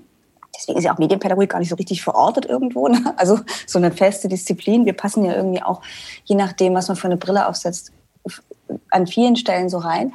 Deswegen ist ja auch Medienpädagogik gar nicht so richtig verortet irgendwo. Ne? Also so eine feste Disziplin. Wir passen ja irgendwie auch, je nachdem, was man für eine Brille aufsetzt, an vielen Stellen so rein.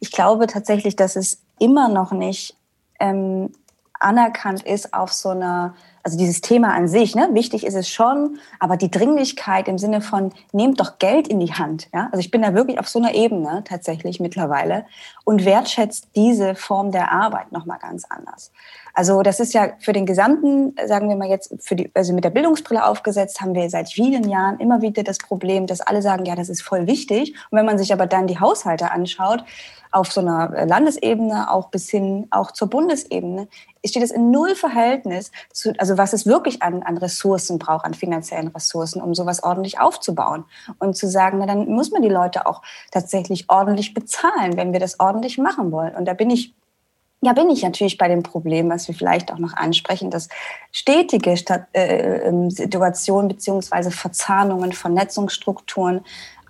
Ich glaube tatsächlich, dass es immer noch nicht ähm, anerkannt ist auf so einer also dieses Thema an sich, ne, wichtig ist es schon, aber die Dringlichkeit im Sinne von, nehmt doch Geld in die Hand. Ja? Also ich bin da wirklich auf so einer Ebene tatsächlich mittlerweile und wertschätzt diese Form der Arbeit nochmal ganz anders. Also das ist ja für den gesamten, sagen wir mal jetzt, für die, also mit der Bildungsbrille aufgesetzt, haben wir seit vielen Jahren immer wieder das Problem, dass alle sagen, ja, das ist voll wichtig. Und wenn man sich aber dann die Haushalte anschaut, auf so einer Landesebene, auch bis hin auch zur Bundesebene, steht es in null Verhältnis zu, also was es wirklich an, an Ressourcen braucht, an finanziellen Ressourcen, um sowas ordentlich aufzubauen. Und zu sagen, na, dann muss man die Leute auch tatsächlich ordentlich bezahlen, wenn wir das ordentlich machen wollen. Und da bin ich ja, bin ich natürlich bei dem Problem, was wir vielleicht auch noch ansprechen, dass stetige Stat äh, ähm, Situationen beziehungsweise Verzahnungen, Vernetzungsstrukturen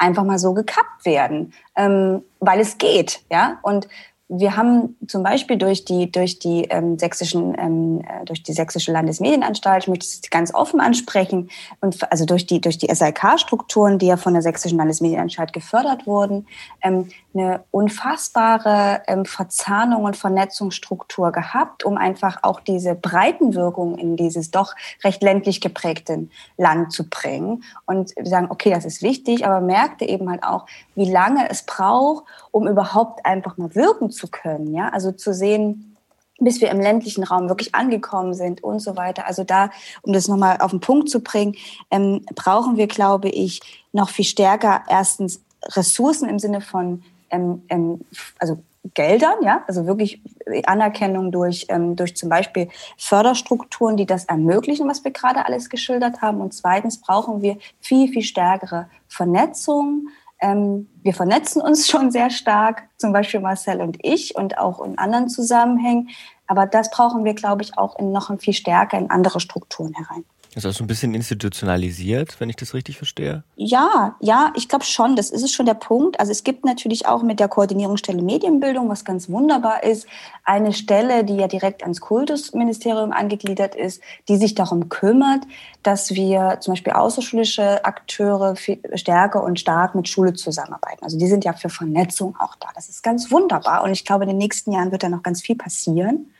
einfach mal so gekappt werden, ähm, weil es geht, ja. Und wir haben zum Beispiel durch die, durch die ähm, sächsischen, ähm, äh, durch die sächsische Landesmedienanstalt, ich möchte es ganz offen ansprechen, und also durch die, durch die SLK-Strukturen, die ja von der sächsischen Landesmedienanstalt gefördert wurden, ähm, eine unfassbare ähm, Verzahnung und Vernetzungsstruktur gehabt, um einfach auch diese Breitenwirkung in dieses doch recht ländlich geprägten Land zu bringen. Und sagen, okay, das ist wichtig, aber merkte eben halt auch, wie lange es braucht, um überhaupt einfach mal wirken zu können. Ja, also zu sehen, bis wir im ländlichen Raum wirklich angekommen sind und so weiter. Also da, um das nochmal auf den Punkt zu bringen, ähm, brauchen wir, glaube ich, noch viel stärker erstens Ressourcen im Sinne von ähm, ähm, also Geldern, ja, also wirklich Anerkennung durch, ähm, durch zum Beispiel Förderstrukturen, die das ermöglichen, was wir gerade alles geschildert haben. Und zweitens brauchen wir viel, viel stärkere Vernetzung. Ähm, wir vernetzen uns schon sehr stark, zum Beispiel Marcel und ich und auch in anderen Zusammenhängen. Aber das brauchen wir, glaube ich, auch in noch viel stärker in andere Strukturen herein. Ist das so ein bisschen institutionalisiert, wenn ich das richtig verstehe? Ja, ja, ich glaube schon. Das ist schon der Punkt. Also es gibt natürlich auch mit der Koordinierungsstelle Medienbildung, was ganz wunderbar ist, eine Stelle, die ja direkt ans Kultusministerium angegliedert ist, die sich darum kümmert, dass wir zum Beispiel außerschulische Akteure stärker und stark mit Schule zusammenarbeiten. Also die sind ja für Vernetzung auch da. Das ist ganz wunderbar. Und ich glaube, in den nächsten Jahren wird da noch ganz viel passieren.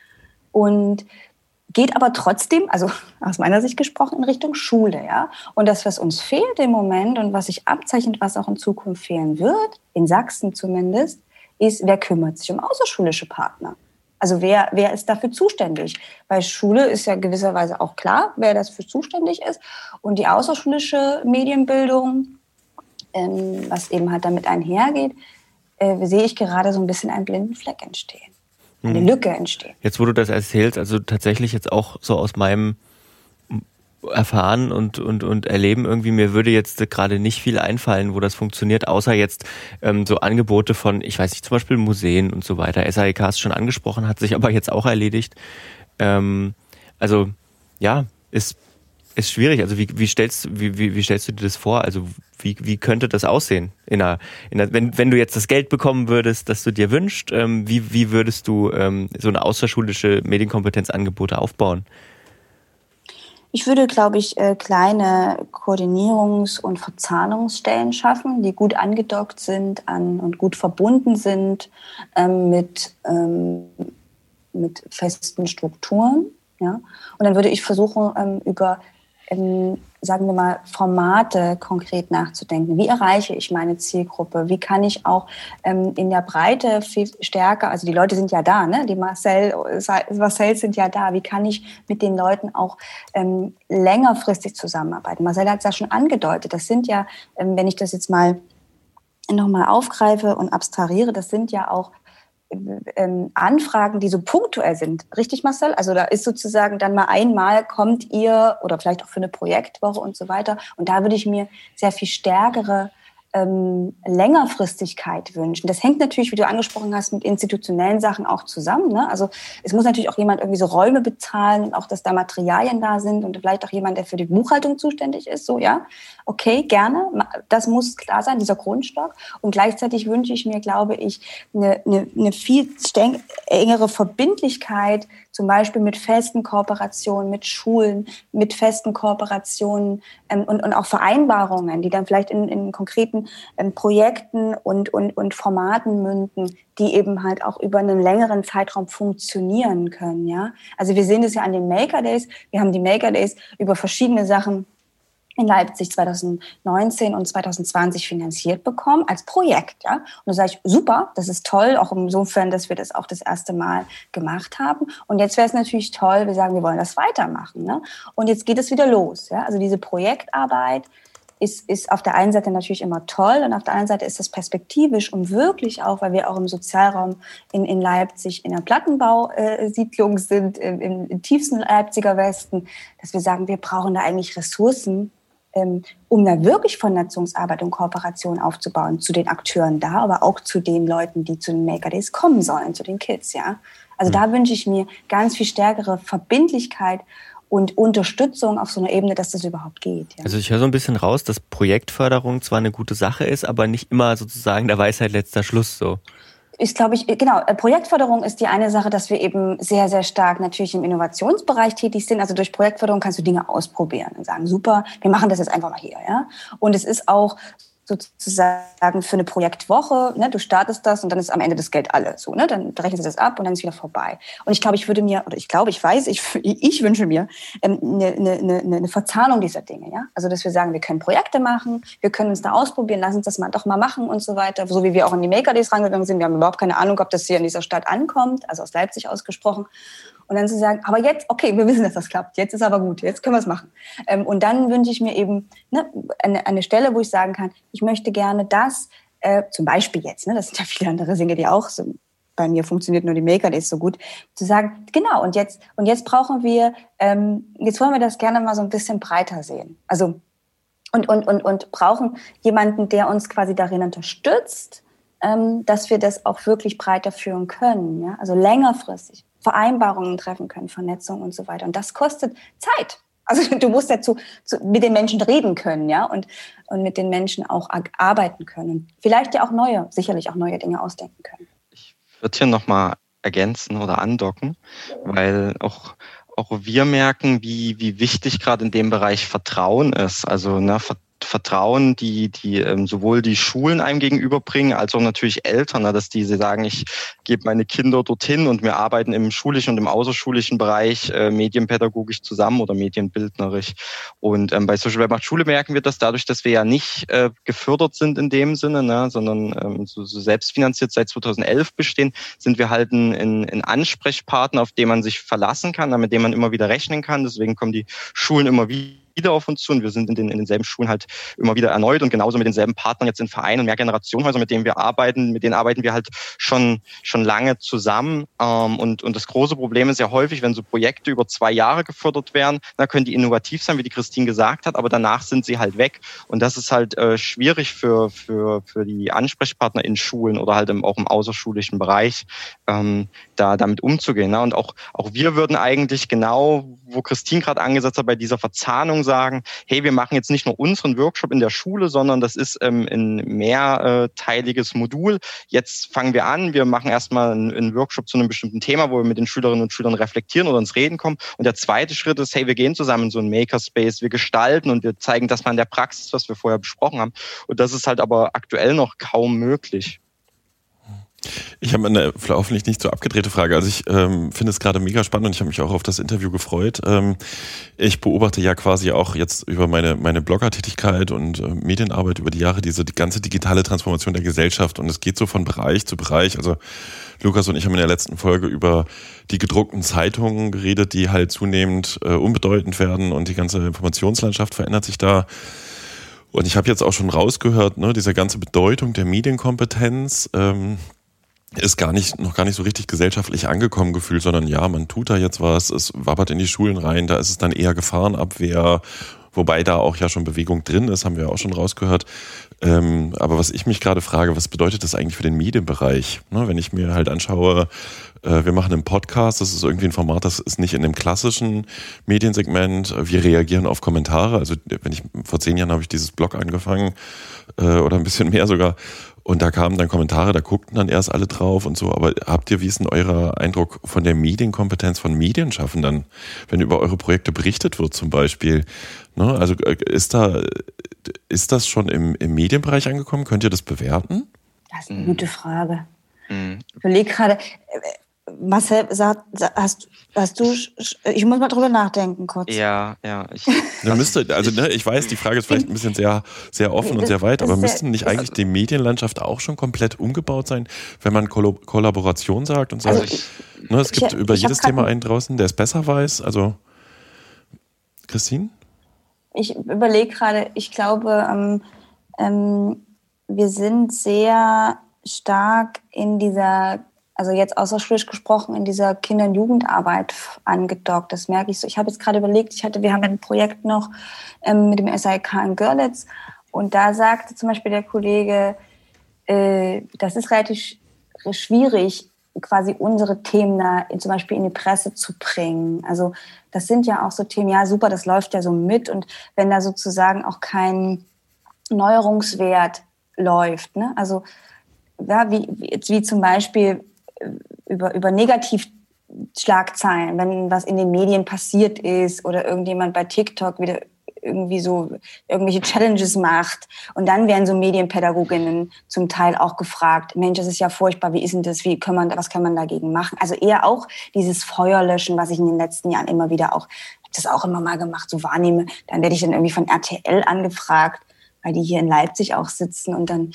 Und geht aber trotzdem, also aus meiner Sicht gesprochen, in Richtung Schule. Ja? Und das, was uns fehlt im Moment und was sich abzeichnet, was auch in Zukunft fehlen wird, in Sachsen zumindest, ist, wer kümmert sich um außerschulische Partner? Also wer, wer ist dafür zuständig? Bei Schule ist ja gewisserweise auch klar, wer dafür zuständig ist. Und die außerschulische Medienbildung, ähm, was eben halt damit einhergeht, äh, sehe ich gerade so ein bisschen einen blinden Fleck entstehen. Eine mhm. Lücke entstehen. Jetzt, wo du das erzählst, also tatsächlich jetzt auch so aus meinem erfahren und, und, und erleben irgendwie. Mir würde jetzt gerade nicht viel einfallen, wo das funktioniert, außer jetzt ähm, so Angebote von, ich weiß nicht, zum Beispiel Museen und so weiter. SAEK ist schon angesprochen, hat sich aber jetzt auch erledigt. Ähm, also ja, ist, ist schwierig. Also wie, wie, stellst, wie, wie, wie stellst du dir das vor? Also wie, wie könnte das aussehen? In einer, in einer, wenn, wenn du jetzt das Geld bekommen würdest, das du dir wünschst, ähm, wie, wie würdest du ähm, so eine außerschulische Medienkompetenzangebote aufbauen? Ich würde, glaube ich, äh, kleine Koordinierungs- und Verzahnungsstellen schaffen, die gut angedockt sind an, und gut verbunden sind ähm, mit, ähm, mit festen Strukturen. Ja? Und dann würde ich versuchen, ähm, über ähm, sagen wir mal, Formate konkret nachzudenken. Wie erreiche ich meine Zielgruppe? Wie kann ich auch ähm, in der Breite viel stärker, also die Leute sind ja da, ne? die Marcel, Marcel sind ja da. Wie kann ich mit den Leuten auch ähm, längerfristig zusammenarbeiten? Marcel hat es ja schon angedeutet. Das sind ja, ähm, wenn ich das jetzt mal nochmal aufgreife und abstrahiere, das sind ja auch ähm, Anfragen, die so punktuell sind. Richtig, Marcel? Also da ist sozusagen dann mal einmal kommt ihr oder vielleicht auch für eine Projektwoche und so weiter. Und da würde ich mir sehr viel stärkere ähm, Längerfristigkeit wünschen. Das hängt natürlich, wie du angesprochen hast, mit institutionellen Sachen auch zusammen. Ne? Also es muss natürlich auch jemand irgendwie so Räume bezahlen und auch, dass da Materialien da sind und vielleicht auch jemand, der für die Buchhaltung zuständig ist. So, ja, okay, gerne. Das muss klar sein, dieser Grundstock. Und gleichzeitig wünsche ich mir, glaube ich, eine, eine, eine viel engere Verbindlichkeit zum Beispiel mit festen Kooperationen mit Schulen, mit festen Kooperationen ähm, und, und auch Vereinbarungen, die dann vielleicht in, in konkreten ähm, Projekten und, und, und Formaten münden, die eben halt auch über einen längeren Zeitraum funktionieren können. Ja? Also wir sehen das ja an den Maker Days. Wir haben die Maker Days über verschiedene Sachen in Leipzig 2019 und 2020 finanziert bekommen als Projekt. Ja? Und da sage ich, super, das ist toll, auch insofern, dass wir das auch das erste Mal gemacht haben. Und jetzt wäre es natürlich toll, wir sagen, wir wollen das weitermachen. Ne? Und jetzt geht es wieder los. Ja? Also diese Projektarbeit ist, ist auf der einen Seite natürlich immer toll und auf der anderen Seite ist das perspektivisch und wirklich auch, weil wir auch im Sozialraum in, in Leipzig in der Plattenbausiedlung sind, im, im tiefsten Leipziger Westen, dass wir sagen, wir brauchen da eigentlich Ressourcen, um da wirklich Vernetzungsarbeit und Kooperation aufzubauen zu den Akteuren da, aber auch zu den Leuten, die zu den Maker Days kommen sollen, zu den Kids, ja. Also mhm. da wünsche ich mir ganz viel stärkere Verbindlichkeit und Unterstützung auf so einer Ebene, dass das überhaupt geht. Ja. Also ich höre so ein bisschen raus, dass Projektförderung zwar eine gute Sache ist, aber nicht immer sozusagen der Weisheit letzter Schluss so ist, glaube ich, genau, äh, Projektförderung ist die eine Sache, dass wir eben sehr, sehr stark natürlich im Innovationsbereich tätig sind. Also durch Projektförderung kannst du Dinge ausprobieren und sagen, super, wir machen das jetzt einfach mal hier. Ja? Und es ist auch sozusagen für eine Projektwoche, ne, du startest das und dann ist am Ende das Geld alle so, ne, dann rechnen sie das ab und dann ist wieder vorbei. Und ich glaube, ich würde mir, oder ich glaube, ich weiß, ich, ich wünsche mir ähm, eine, eine, eine, eine Verzahnung dieser Dinge, ja. Also, dass wir sagen, wir können Projekte machen, wir können uns da ausprobieren, lass uns das mal doch mal machen und so weiter. So wie wir auch in die Maker Days rangegangen sind. Wir haben überhaupt keine Ahnung, ob das hier in dieser Stadt ankommt, also aus Leipzig ausgesprochen. Und dann zu sagen, aber jetzt, okay, wir wissen, dass das klappt. Jetzt ist aber gut, jetzt können wir es machen. Ähm, und dann wünsche ich mir eben ne, eine, eine Stelle, wo ich sagen kann, ich möchte gerne das, äh, zum Beispiel jetzt, ne, das sind ja viele andere Dinge, die auch so, bei mir funktioniert nur die Maker, die ist so gut, zu sagen, genau, und jetzt, und jetzt brauchen wir, ähm, jetzt wollen wir das gerne mal so ein bisschen breiter sehen. Also, und, und, und, und brauchen jemanden, der uns quasi darin unterstützt, ähm, dass wir das auch wirklich breiter führen können, ja? also längerfristig. Vereinbarungen treffen können, Vernetzung und so weiter. Und das kostet Zeit. Also du musst ja zu, zu, mit den Menschen reden können, ja, und, und mit den Menschen auch arbeiten können. Vielleicht ja auch neue, sicherlich auch neue Dinge ausdenken können. Ich würde hier nochmal ergänzen oder andocken, weil auch, auch wir merken, wie, wie wichtig gerade in dem Bereich Vertrauen ist. Also ne, Vertrauen, die, die ähm, sowohl die Schulen einem gegenüberbringen, als auch natürlich Eltern, na, dass diese sagen, ich gebe meine Kinder dorthin und wir arbeiten im schulischen und im außerschulischen Bereich äh, medienpädagogisch zusammen oder medienbildnerisch. Und ähm, bei Social Web macht Schule merken wir das dadurch, dass wir ja nicht äh, gefördert sind in dem Sinne, ne, sondern ähm, so, so selbstfinanziert seit 2011 bestehen, sind wir halt ein, ein, ein Ansprechpartner, auf den man sich verlassen kann, mit dem man immer wieder rechnen kann. Deswegen kommen die Schulen immer wieder wieder auf uns zu und wir sind in, den, in denselben Schulen halt immer wieder erneut und genauso mit denselben Partnern jetzt in Vereinen und Mehrgenerationenhäusern, mit denen wir arbeiten, mit denen arbeiten wir halt schon, schon lange zusammen. Ähm, und, und das große Problem ist ja häufig, wenn so Projekte über zwei Jahre gefördert werden, dann können die innovativ sein, wie die Christine gesagt hat, aber danach sind sie halt weg. Und das ist halt äh, schwierig für, für, für die Ansprechpartner in Schulen oder halt auch im außerschulischen Bereich, ähm, da damit umzugehen. Ne? Und auch, auch wir würden eigentlich genau, wo Christine gerade angesetzt hat, bei dieser Verzahnung sagen, hey, wir machen jetzt nicht nur unseren Workshop in der Schule, sondern das ist ähm, ein mehrteiliges Modul. Jetzt fangen wir an, wir machen erstmal einen, Workshop zu einem bestimmten Thema, wo wir mit den Schülerinnen und Schülern reflektieren oder ins Reden kommen. Und der zweite Schritt ist, hey, wir gehen zusammen in so einen Makerspace, wir gestalten und wir zeigen das mal in der Praxis, was wir vorher besprochen haben. Und das ist halt aber aktuell noch kaum möglich. Ich habe eine hoffentlich nicht so abgedrehte Frage. Also ich ähm, finde es gerade mega spannend und ich habe mich auch auf das Interview gefreut. Ähm, ich beobachte ja quasi auch jetzt über meine, meine Bloggertätigkeit und äh, Medienarbeit über die Jahre diese die ganze digitale Transformation der Gesellschaft und es geht so von Bereich zu Bereich. Also Lukas und ich haben in der letzten Folge über die gedruckten Zeitungen geredet, die halt zunehmend äh, unbedeutend werden und die ganze Informationslandschaft verändert sich da. Und ich habe jetzt auch schon rausgehört, ne, diese ganze Bedeutung der Medienkompetenz, ähm, ist gar nicht, noch gar nicht so richtig gesellschaftlich angekommen gefühlt, sondern ja, man tut da jetzt was, es wabbert in die Schulen rein, da ist es dann eher Gefahrenabwehr, wobei da auch ja schon Bewegung drin ist, haben wir auch schon rausgehört. Ähm, aber was ich mich gerade frage, was bedeutet das eigentlich für den Medienbereich? Ne, wenn ich mir halt anschaue, wir machen einen Podcast, das ist irgendwie ein Format, das ist nicht in dem klassischen Mediensegment. Wir reagieren auf Kommentare. Also wenn ich vor zehn Jahren habe ich dieses Blog angefangen äh, oder ein bisschen mehr sogar und da kamen dann Kommentare, da guckten dann erst alle drauf und so. Aber habt ihr, wie ist denn euer Eindruck von der Medienkompetenz von Medienschaffenden, wenn über eure Projekte berichtet wird zum Beispiel? Ne? Also äh, ist da, ist das schon im, im Medienbereich angekommen? Könnt ihr das bewerten? Das ist eine gute Frage. Mhm. Ich überlege gerade, äh, Marcel, sag, hast, hast du, ich muss mal drüber nachdenken kurz. Ja, ja. Ich, müsste, also ne, ich weiß, die Frage ist vielleicht ein bisschen sehr, sehr offen und sehr weit, aber müssten nicht eigentlich die Medienlandschaft auch schon komplett umgebaut sein, wenn man Kollaboration sagt und sagt, also ich, ne, es gibt ich, über jedes Thema einen draußen, der es besser weiß, also Christine? Ich überlege gerade, ich glaube, ähm, ähm, wir sind sehr stark in dieser also jetzt außerschulisch gesprochen, in dieser Kinder- und Jugendarbeit angedockt. Das merke ich so. Ich habe jetzt gerade überlegt, ich hatte, wir haben ein Projekt noch ähm, mit dem SIK in Görlitz und da sagte zum Beispiel der Kollege, äh, das ist relativ schwierig, quasi unsere Themen da zum Beispiel in die Presse zu bringen. Also das sind ja auch so Themen, ja super, das läuft ja so mit und wenn da sozusagen auch kein Neuerungswert läuft, ne? also ja, wie, wie zum Beispiel über, über Negativschlagzeilen, wenn was in den Medien passiert ist oder irgendjemand bei TikTok wieder irgendwie so irgendwelche Challenges macht. Und dann werden so Medienpädagoginnen zum Teil auch gefragt, Mensch, das ist ja furchtbar, wie ist denn das, wie kann man, was kann man dagegen machen? Also eher auch dieses Feuerlöschen, was ich in den letzten Jahren immer wieder auch, das auch immer mal gemacht, so wahrnehme. Dann werde ich dann irgendwie von RTL angefragt, weil die hier in Leipzig auch sitzen und dann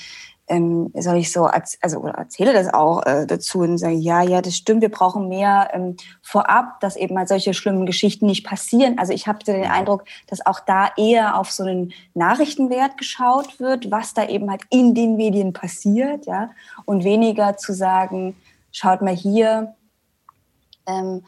ähm, soll ich so, als, also oder erzähle das auch äh, dazu und sage, ja, ja, das stimmt, wir brauchen mehr ähm, vorab, dass eben mal solche schlimmen Geschichten nicht passieren. Also ich habe den Eindruck, dass auch da eher auf so einen Nachrichtenwert geschaut wird, was da eben halt in den Medien passiert, ja, und weniger zu sagen, schaut mal hier, ähm,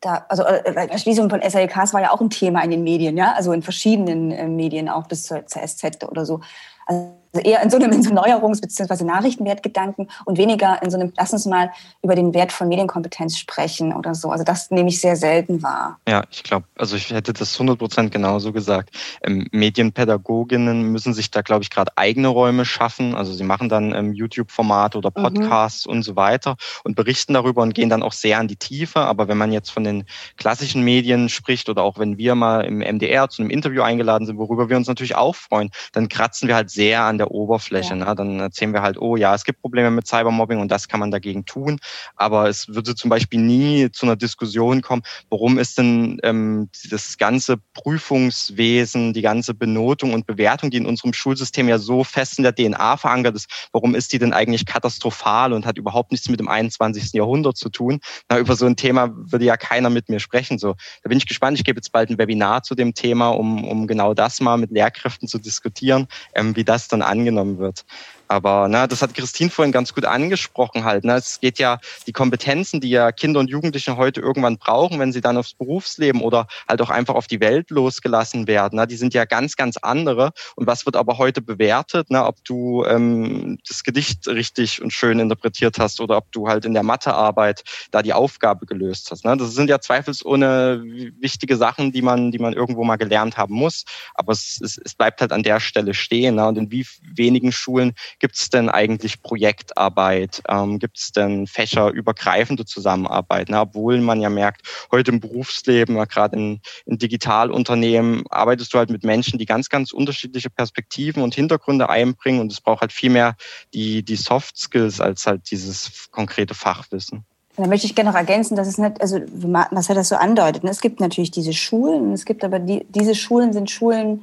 da, also äh, Schließung von SLKs war ja auch ein Thema in den Medien, ja, also in verschiedenen äh, Medien, auch bis zur, zur SZ oder so. Also eher in so einem, in so Neuerungs- bzw. Nachrichtenwertgedanken und weniger in so einem, lass uns mal über den Wert von Medienkompetenz sprechen oder so. Also das nehme ich sehr selten wahr. Ja, ich glaube, also ich hätte das 100 Prozent genauso gesagt. Ähm, Medienpädagoginnen müssen sich da, glaube ich, gerade eigene Räume schaffen. Also sie machen dann ähm, YouTube-Formate oder mhm. Podcasts mhm. und so weiter und berichten darüber und gehen dann auch sehr an die Tiefe. Aber wenn man jetzt von den klassischen Medien spricht oder auch wenn wir mal im MDR zu einem Interview eingeladen sind, worüber wir uns natürlich auch freuen, dann kratzen wir halt sehr an der Oberfläche. Ja. Ne? Dann erzählen wir halt, oh ja, es gibt Probleme mit Cybermobbing und das kann man dagegen tun. Aber es würde zum Beispiel nie zu einer Diskussion kommen, warum ist denn ähm, das ganze Prüfungswesen, die ganze Benotung und Bewertung, die in unserem Schulsystem ja so fest in der DNA verankert ist, warum ist die denn eigentlich katastrophal und hat überhaupt nichts mit dem 21. Jahrhundert zu tun? Na, über so ein Thema würde ja keiner mit mir sprechen. So, da bin ich gespannt. Ich gebe jetzt bald ein Webinar zu dem Thema, um, um genau das mal mit Lehrkräften zu diskutieren, ähm, wie das dann angenommen wird. Aber ne, das hat Christine vorhin ganz gut angesprochen halt. Ne? Es geht ja die Kompetenzen, die ja Kinder und Jugendliche heute irgendwann brauchen, wenn sie dann aufs Berufsleben oder halt auch einfach auf die Welt losgelassen werden. Ne? Die sind ja ganz, ganz andere. Und was wird aber heute bewertet? Ne? Ob du ähm, das Gedicht richtig und schön interpretiert hast oder ob du halt in der Mathearbeit da die Aufgabe gelöst hast. Ne? Das sind ja zweifelsohne wichtige Sachen, die man, die man irgendwo mal gelernt haben muss. Aber es, es, es bleibt halt an der Stelle stehen. Ne? Und in wie wenigen Schulen Gibt es denn eigentlich Projektarbeit? Ähm, Gibt es denn fächerübergreifende Zusammenarbeit? Na, obwohl man ja merkt, heute im Berufsleben, ja, gerade in, in Digitalunternehmen, arbeitest du halt mit Menschen, die ganz, ganz unterschiedliche Perspektiven und Hintergründe einbringen. Und es braucht halt viel mehr die, die Soft Skills als halt dieses konkrete Fachwissen. Da möchte ich gerne noch ergänzen, dass es nicht, also was hat das so andeutet. Ne? Es gibt natürlich diese Schulen, es gibt aber die, diese Schulen sind Schulen,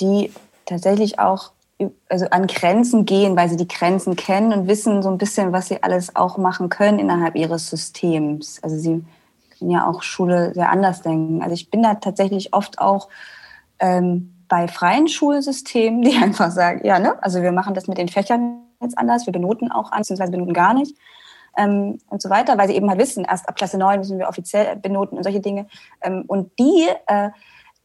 die tatsächlich auch also an Grenzen gehen, weil sie die Grenzen kennen und wissen so ein bisschen, was sie alles auch machen können innerhalb ihres Systems. Also sie können ja auch Schule sehr anders denken. Also ich bin da tatsächlich oft auch ähm, bei freien Schulsystemen, die einfach sagen, ja, ne, also wir machen das mit den Fächern jetzt anders, wir benoten auch an, beziehungsweise benoten gar nicht. Ähm, und so weiter, weil sie eben halt wissen, erst ab Klasse 9 müssen wir offiziell benoten und solche Dinge. Ähm, und die äh,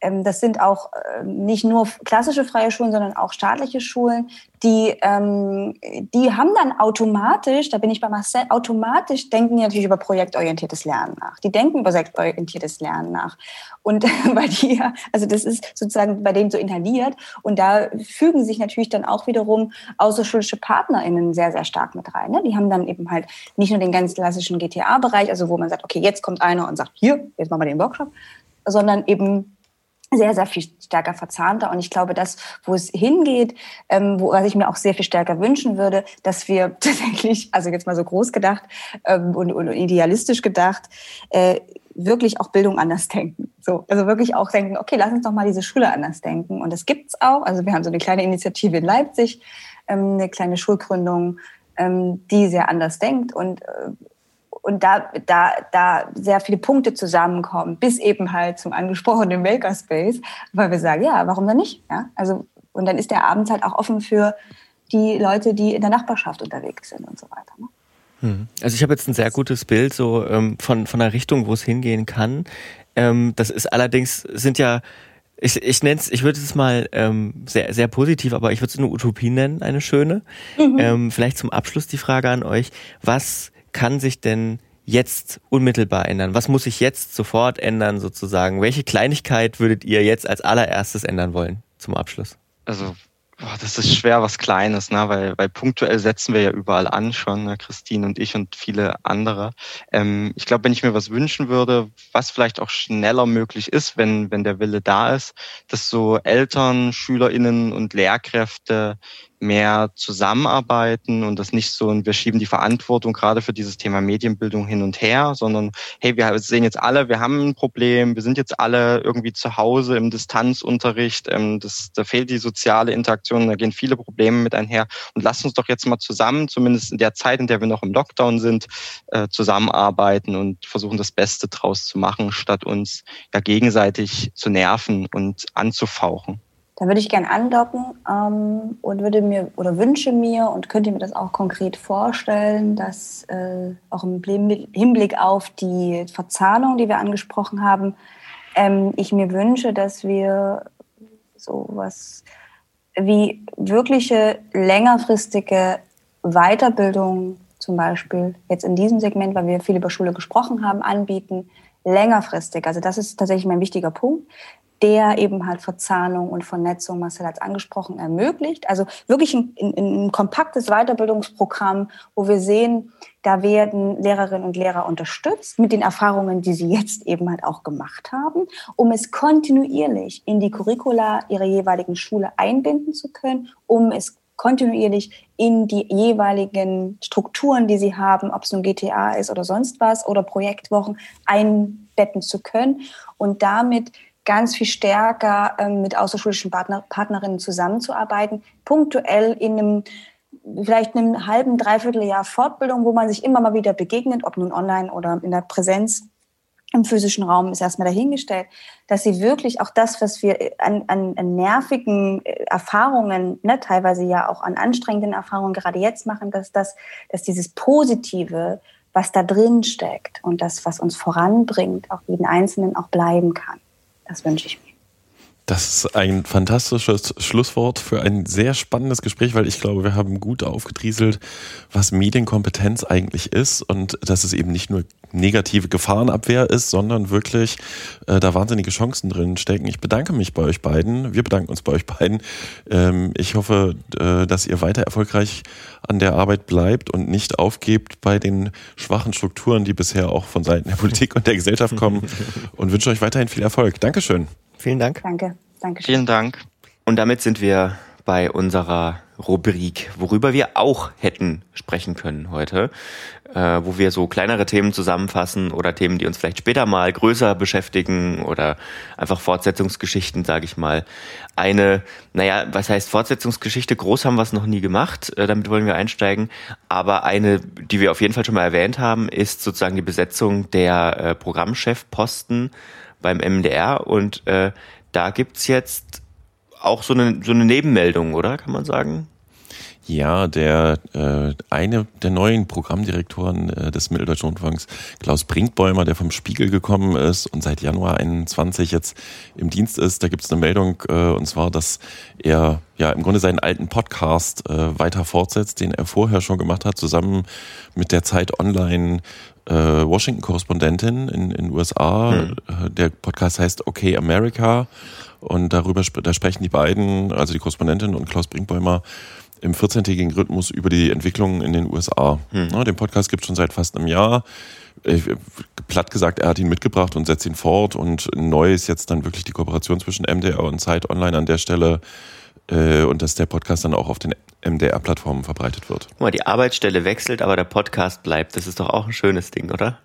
ähm, das sind auch ähm, nicht nur klassische freie Schulen, sondern auch staatliche Schulen, die, ähm, die haben dann automatisch, da bin ich bei Marcel, automatisch denken die natürlich über projektorientiertes Lernen nach. Die denken über projektorientiertes Lernen nach. Und bei dir, also das ist sozusagen bei denen so inhaliert. Und da fügen sich natürlich dann auch wiederum außerschulische PartnerInnen sehr, sehr stark mit rein. Ne? Die haben dann eben halt nicht nur den ganz klassischen GTA-Bereich, also wo man sagt, okay, jetzt kommt einer und sagt, hier, jetzt machen wir den Workshop, sondern eben sehr, sehr viel stärker verzahnter. Und ich glaube, das, wo es hingeht, ähm, wo was ich mir auch sehr viel stärker wünschen würde, dass wir tatsächlich, also jetzt mal so groß gedacht ähm, und, und idealistisch gedacht, äh, wirklich auch Bildung anders denken. So, also wirklich auch denken, okay, lass uns doch mal diese Schule anders denken. Und das gibt's auch. Also wir haben so eine kleine Initiative in Leipzig, ähm, eine kleine Schulgründung, ähm, die sehr anders denkt und äh, und da, da, da sehr viele Punkte zusammenkommen, bis eben halt zum angesprochenen Makerspace, weil wir sagen, ja, warum denn nicht? Ja, also, und dann ist der Abend halt auch offen für die Leute, die in der Nachbarschaft unterwegs sind und so weiter. Ne? Hm. Also ich habe jetzt ein sehr gutes Bild so ähm, von, von der Richtung, wo es hingehen kann. Ähm, das ist allerdings, sind ja ich, ich nenne es, ich würde es mal ähm, sehr, sehr positiv, aber ich würde es eine Utopie nennen, eine schöne. Mhm. Ähm, vielleicht zum Abschluss die Frage an euch. Was kann sich denn jetzt unmittelbar ändern? Was muss sich jetzt sofort ändern sozusagen? Welche Kleinigkeit würdet ihr jetzt als allererstes ändern wollen zum Abschluss? Also Boah, das ist schwer, was Kleines, ne? weil, weil punktuell setzen wir ja überall an schon, ne? Christine und ich und viele andere. Ähm, ich glaube, wenn ich mir was wünschen würde, was vielleicht auch schneller möglich ist, wenn, wenn der Wille da ist, dass so Eltern, SchülerInnen und Lehrkräfte mehr zusammenarbeiten und das nicht so, und wir schieben die Verantwortung gerade für dieses Thema Medienbildung hin und her, sondern hey, wir sehen jetzt alle, wir haben ein Problem, wir sind jetzt alle irgendwie zu Hause im Distanzunterricht, ähm, das, da fehlt die soziale Interaktion, da gehen viele Probleme mit einher und lasst uns doch jetzt mal zusammen, zumindest in der Zeit, in der wir noch im Lockdown sind, äh, zusammenarbeiten und versuchen das Beste draus zu machen, statt uns ja gegenseitig zu nerven und anzufauchen. Da würde ich gerne andocken ähm, und würde mir oder wünsche mir und könnte mir das auch konkret vorstellen, dass äh, auch im Hinblick auf die Verzahnung, die wir angesprochen haben, ähm, ich mir wünsche, dass wir sowas wie wirkliche längerfristige Weiterbildung zum Beispiel jetzt in diesem Segment, weil wir viel über Schule gesprochen haben, anbieten, längerfristig. Also das ist tatsächlich mein wichtiger Punkt, der eben halt Verzahnung und Vernetzung, Marcel hat es angesprochen, ermöglicht. Also wirklich ein, ein, ein kompaktes Weiterbildungsprogramm, wo wir sehen, da werden Lehrerinnen und Lehrer unterstützt mit den Erfahrungen, die sie jetzt eben halt auch gemacht haben, um es kontinuierlich in die Curricula ihrer jeweiligen Schule einbinden zu können, um es kontinuierlich in die jeweiligen Strukturen, die sie haben, ob es nun GTA ist oder sonst was oder Projektwochen, einbetten zu können und damit ganz viel stärker ähm, mit außerschulischen Partner, Partnerinnen zusammenzuarbeiten, punktuell in einem vielleicht einem halben, dreiviertel Jahr Fortbildung, wo man sich immer mal wieder begegnet, ob nun online oder in der Präsenz im physischen Raum ist erstmal dahingestellt, dass sie wirklich auch das, was wir an, an, an nervigen äh, Erfahrungen, ne, teilweise ja auch an anstrengenden Erfahrungen gerade jetzt machen, dass das, dass dieses Positive, was da drin steckt und das, was uns voranbringt, auch jeden Einzelnen auch bleiben kann. Das wünsche ich mir. Das ist ein fantastisches Schlusswort für ein sehr spannendes Gespräch, weil ich glaube, wir haben gut aufgedrieselt, was Medienkompetenz eigentlich ist und dass es eben nicht nur negative Gefahrenabwehr ist, sondern wirklich äh, da wahnsinnige Chancen drin stecken. Ich bedanke mich bei euch beiden. Wir bedanken uns bei euch beiden. Ähm, ich hoffe, äh, dass ihr weiter erfolgreich an der Arbeit bleibt und nicht aufgebt bei den schwachen Strukturen, die bisher auch von Seiten der Politik und der Gesellschaft kommen und wünsche euch weiterhin viel Erfolg. Dankeschön. Vielen Dank. Danke. Danke. Vielen Dank. Und damit sind wir bei unserer Rubrik, worüber wir auch hätten sprechen können heute, äh, wo wir so kleinere Themen zusammenfassen oder Themen, die uns vielleicht später mal größer beschäftigen oder einfach Fortsetzungsgeschichten, sage ich mal. Eine, naja, was heißt Fortsetzungsgeschichte? Groß haben wir es noch nie gemacht, äh, damit wollen wir einsteigen. Aber eine, die wir auf jeden Fall schon mal erwähnt haben, ist sozusagen die Besetzung der äh, Programmchefposten beim MDR und äh, da gibt's jetzt auch so eine, so eine Nebenmeldung, oder? Kann man sagen? Ja, der äh, eine der neuen Programmdirektoren äh, des Mitteldeutschen Rundfunks, Klaus Brinkbäumer, der vom Spiegel gekommen ist und seit Januar 21 jetzt im Dienst ist, da gibt es eine Meldung äh, und zwar, dass er ja im Grunde seinen alten Podcast äh, weiter fortsetzt, den er vorher schon gemacht hat, zusammen mit der Zeit Online Washington-Korrespondentin in den USA. Hm. Äh, der Podcast heißt Okay America und darüber da sprechen die beiden, also die Korrespondentin und Klaus Brinkbäumer, im 14-tägigen Rhythmus über die Entwicklung in den USA. Hm. Ja, den Podcast gibt es schon seit fast einem Jahr. Ich, platt gesagt, er hat ihn mitgebracht und setzt ihn fort und neu ist jetzt dann wirklich die Kooperation zwischen MDR und Zeit Online an der Stelle äh, und dass der Podcast dann auch auf den MDR-Plattformen verbreitet wird. Guck mal, die Arbeitsstelle wechselt, aber der Podcast bleibt. Das ist doch auch ein schönes Ding, oder?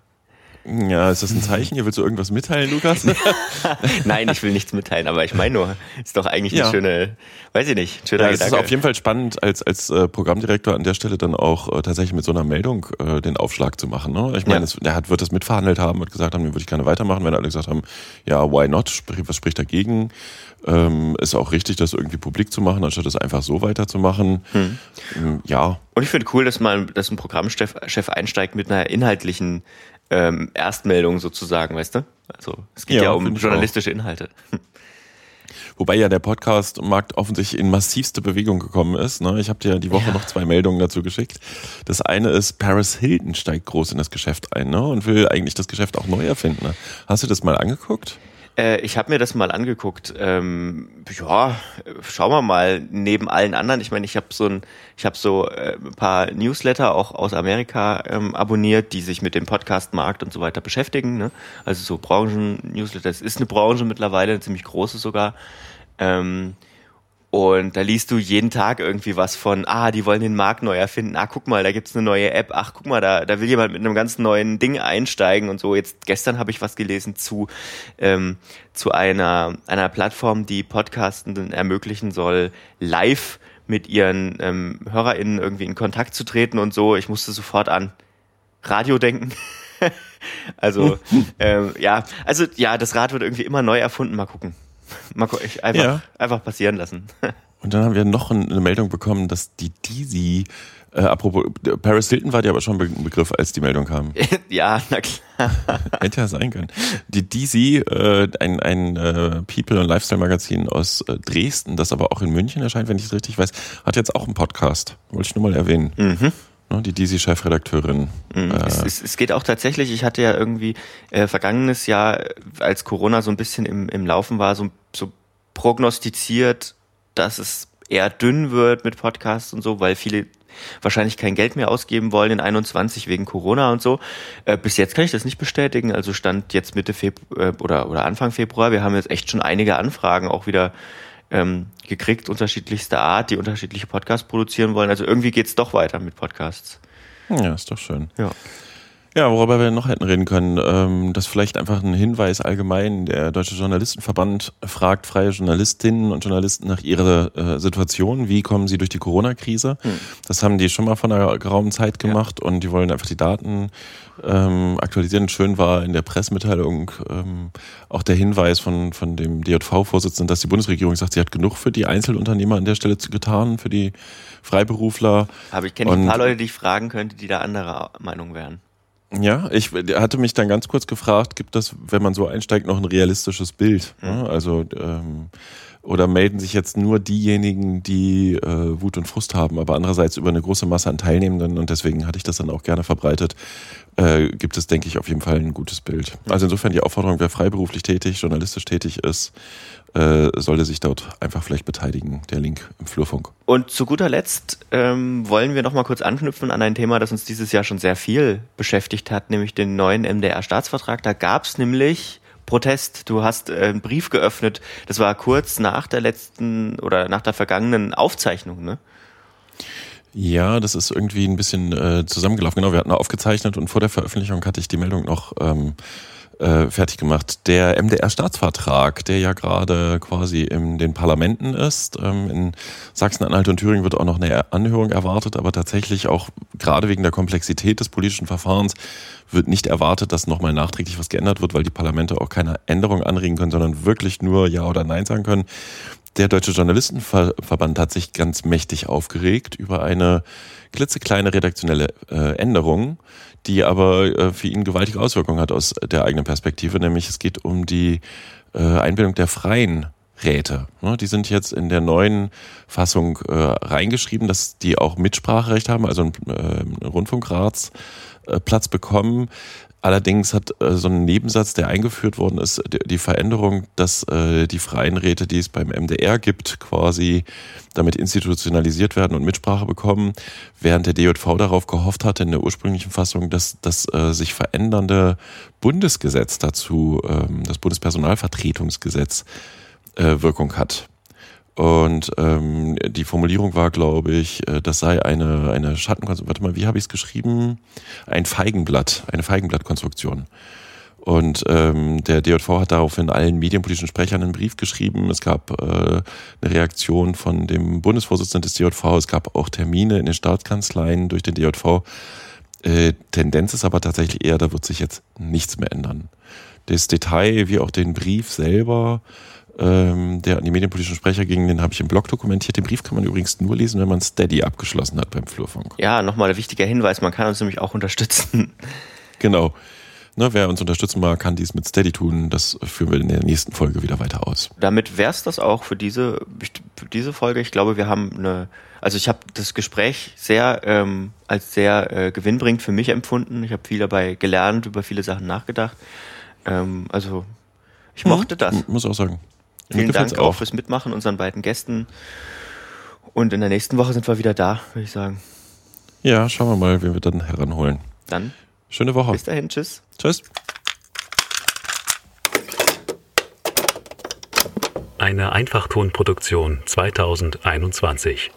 Ja, ist das ein Zeichen? Hier willst du irgendwas mitteilen, Lukas? Nein, ich will nichts mitteilen, aber ich meine nur, ist doch eigentlich eine ja. schöne, weiß ich nicht, schöner ja, Gedanke. Es ist auf jeden Fall spannend, als, als äh, Programmdirektor an der Stelle dann auch äh, tatsächlich mit so einer Meldung äh, den Aufschlag zu machen. Ne? Ich meine, ja. er hat, wird das mitverhandelt haben, wird gesagt haben, den würde ich gerne weitermachen, wenn alle gesagt haben, ja, why not? Was spricht dagegen? Ähm, ist auch richtig, das irgendwie publik zu machen, anstatt das einfach so weiterzumachen. Hm. Ähm, ja. Und ich finde cool, dass mal, dass ein Programmchef Chef einsteigt mit einer inhaltlichen ähm, Erstmeldung sozusagen, weißt du? Also es geht ja, ja um journalistische Inhalte. Wobei ja der Podcast-Markt offensichtlich in massivste Bewegung gekommen ist. Ne? Ich habe dir die Woche ja. noch zwei Meldungen dazu geschickt. Das eine ist, Paris Hilton steigt groß in das Geschäft ein ne? und will eigentlich das Geschäft auch neu erfinden. Ne? Hast du das mal angeguckt? Äh, ich habe mir das mal angeguckt. Ähm, ja, schauen wir mal neben allen anderen. Ich meine, ich habe so ein, ich habe so äh, ein paar Newsletter auch aus Amerika ähm, abonniert, die sich mit dem Podcast-Markt und so weiter beschäftigen. Ne? Also so Branchen-Newsletter. Es ist eine Branche mittlerweile, eine ziemlich große sogar. Ähm, und da liest du jeden Tag irgendwie was von, ah, die wollen den Markt neu erfinden, ah, guck mal, da gibt's eine neue App, ach, guck mal, da, da will jemand mit einem ganz neuen Ding einsteigen und so. Jetzt gestern habe ich was gelesen zu, ähm, zu einer, einer Plattform, die Podcastenden ermöglichen soll, live mit ihren ähm, HörerInnen irgendwie in Kontakt zu treten und so. Ich musste sofort an Radio denken. also, ähm, ja, also ja, das Rad wird irgendwie immer neu erfunden. Mal gucken. Mal ich einfach, ja. einfach passieren lassen. Und dann haben wir noch eine Meldung bekommen, dass die Disi Äh, apropos, Paris Hilton war dir aber schon ein Begriff, als die Meldung kam. ja, na klar. Hätte ja sein können. Die DC, äh, ein, ein äh, People- und Lifestyle-Magazin aus äh, Dresden, das aber auch in München erscheint, wenn ich es richtig weiß, hat jetzt auch einen Podcast. Wollte ich nur mal erwähnen. Mhm. Ne, die DC-Chefredakteurin. Mhm. Äh, Es, es, es geht auch tatsächlich, ich hatte ja irgendwie äh, vergangenes Jahr, als Corona so ein bisschen im, im Laufen war, so, so prognostiziert, dass es eher dünn wird mit Podcasts und so, weil viele wahrscheinlich kein Geld mehr ausgeben wollen in 21 wegen Corona und so. Äh, bis jetzt kann ich das nicht bestätigen. Also stand jetzt Mitte Februar äh, oder, oder Anfang Februar. Wir haben jetzt echt schon einige Anfragen auch wieder ähm, gekriegt, unterschiedlichster Art, die unterschiedliche Podcasts produzieren wollen. Also irgendwie geht's doch weiter mit Podcasts. ja, ist doch schön. Ja. Ja, worüber wir noch hätten reden können, ähm, das vielleicht einfach ein Hinweis allgemein. Der Deutsche Journalistenverband fragt freie Journalistinnen und Journalisten nach ihrer äh, Situation. Wie kommen sie durch die Corona-Krise? Hm. Das haben die schon mal vor einer geraumen Zeit gemacht und die wollen einfach die Daten ähm, aktualisieren. Schön war in der Pressemitteilung ähm, auch der Hinweis von, von dem DJV-Vorsitzenden, dass die Bundesregierung sagt, sie hat genug für die Einzelunternehmer an der Stelle getan, für die Freiberufler. Aber ich kenne ein paar Leute, die ich fragen könnte, die da anderer Meinung wären. Ja, ich hatte mich dann ganz kurz gefragt, gibt das, wenn man so einsteigt, noch ein realistisches Bild? Ne? Also ähm, oder melden sich jetzt nur diejenigen, die äh, Wut und Frust haben, aber andererseits über eine große Masse an Teilnehmenden und deswegen hatte ich das dann auch gerne verbreitet, äh, gibt es, denke ich, auf jeden Fall ein gutes Bild. Also insofern die Aufforderung, wer freiberuflich tätig, journalistisch tätig ist, äh, sollte sich dort einfach vielleicht beteiligen. Der Link im Flurfunk. Und zu guter Letzt ähm, wollen wir noch mal kurz anknüpfen an ein Thema, das uns dieses Jahr schon sehr viel beschäftigt hat, nämlich den neuen MDR-Staatsvertrag. Da gab es nämlich Protest. Du hast äh, einen Brief geöffnet. Das war kurz nach der letzten oder nach der vergangenen Aufzeichnung, ne? Ja, das ist irgendwie ein bisschen äh, zusammengelaufen. Genau, wir hatten aufgezeichnet und vor der Veröffentlichung hatte ich die Meldung noch ähm, äh, fertig gemacht. Der MDR-Staatsvertrag, der ja gerade quasi in den Parlamenten ist. Ähm, in Sachsen-Anhalt und Thüringen wird auch noch eine Anhörung erwartet, aber tatsächlich auch gerade wegen der Komplexität des politischen Verfahrens wird nicht erwartet, dass nochmal nachträglich was geändert wird, weil die Parlamente auch keine Änderung anregen können, sondern wirklich nur Ja oder Nein sagen können. Der Deutsche Journalistenverband hat sich ganz mächtig aufgeregt über eine klitzekleine redaktionelle äh, Änderung, die aber äh, für ihn gewaltige Auswirkungen hat aus der eigenen Perspektive, nämlich es geht um die äh, Einbindung der freien Räte. Ne, Die sind jetzt in der neuen Fassung äh, reingeschrieben, dass die auch Mitspracherecht haben, also einen, äh, einen Rundfunkrats bekommen. Allerdings hat äh, so ein Nebensatz, der eingeführt worden ist, die, die Veränderung, dass äh, die freien Räte, die es beim MDR gibt, quasi damit institutionalisiert werden und Mitsprache bekommen, während der DJV darauf gehofft hatte in der ursprünglichen Fassung, dass das äh, sich verändernde Bundesgesetz dazu, ähm, das Bundespersonalvertretungsgesetz, äh, Wirkung hat. Und ähm, die Formulierung war, glaube ich, äh, das sei eine, eine Schattenkonstruktion. Warte mal, wie habe ich es geschrieben? Ein Feigenblatt, eine Feigenblattkonstruktion. Und ähm, der DJV hat daraufhin allen medienpolitischen Sprechern einen Brief geschrieben. Es gab äh, eine Reaktion von dem Bundesvorsitzenden des DJV. Es gab auch Termine in den Staatskanzleien durch den DJV. Äh, Tendenz ist aber tatsächlich eher, da wird sich jetzt nichts mehr ändern. Das Detail, wie auch den Brief selber, ähm, der an die medienpolitischen Sprecher ging, den habe ich im Blog dokumentiert. Den Brief kann man übrigens nur lesen, wenn man Steady abgeschlossen hat beim Flurfunk. Ja, nochmal ein wichtiger Hinweis, man kann uns nämlich auch unterstützen. Genau. Ne, wer uns unterstützen mag, kann dies mit Steady tun. Das führen wir in der nächsten Folge wieder weiter aus. Damit wär's das auch für diese, für diese Folge. Ich glaube, wir haben eine, also ich habe das Gespräch sehr ähm, als sehr äh, gewinnbringend für mich empfunden. Ich habe viel dabei gelernt, über viele Sachen nachgedacht. Ähm, also ich mochte das. Muss auch sagen. Vielen Dank auch fürs Mitmachen, unseren beiden Gästen. Und in der nächsten Woche sind wir wieder da, würde ich sagen. Ja, schauen wir mal, wen wir dann heranholen. Dann Schöne Woche. bis dahin, tschüss. Tschüss. Eine Einfachtonproduktion 2021.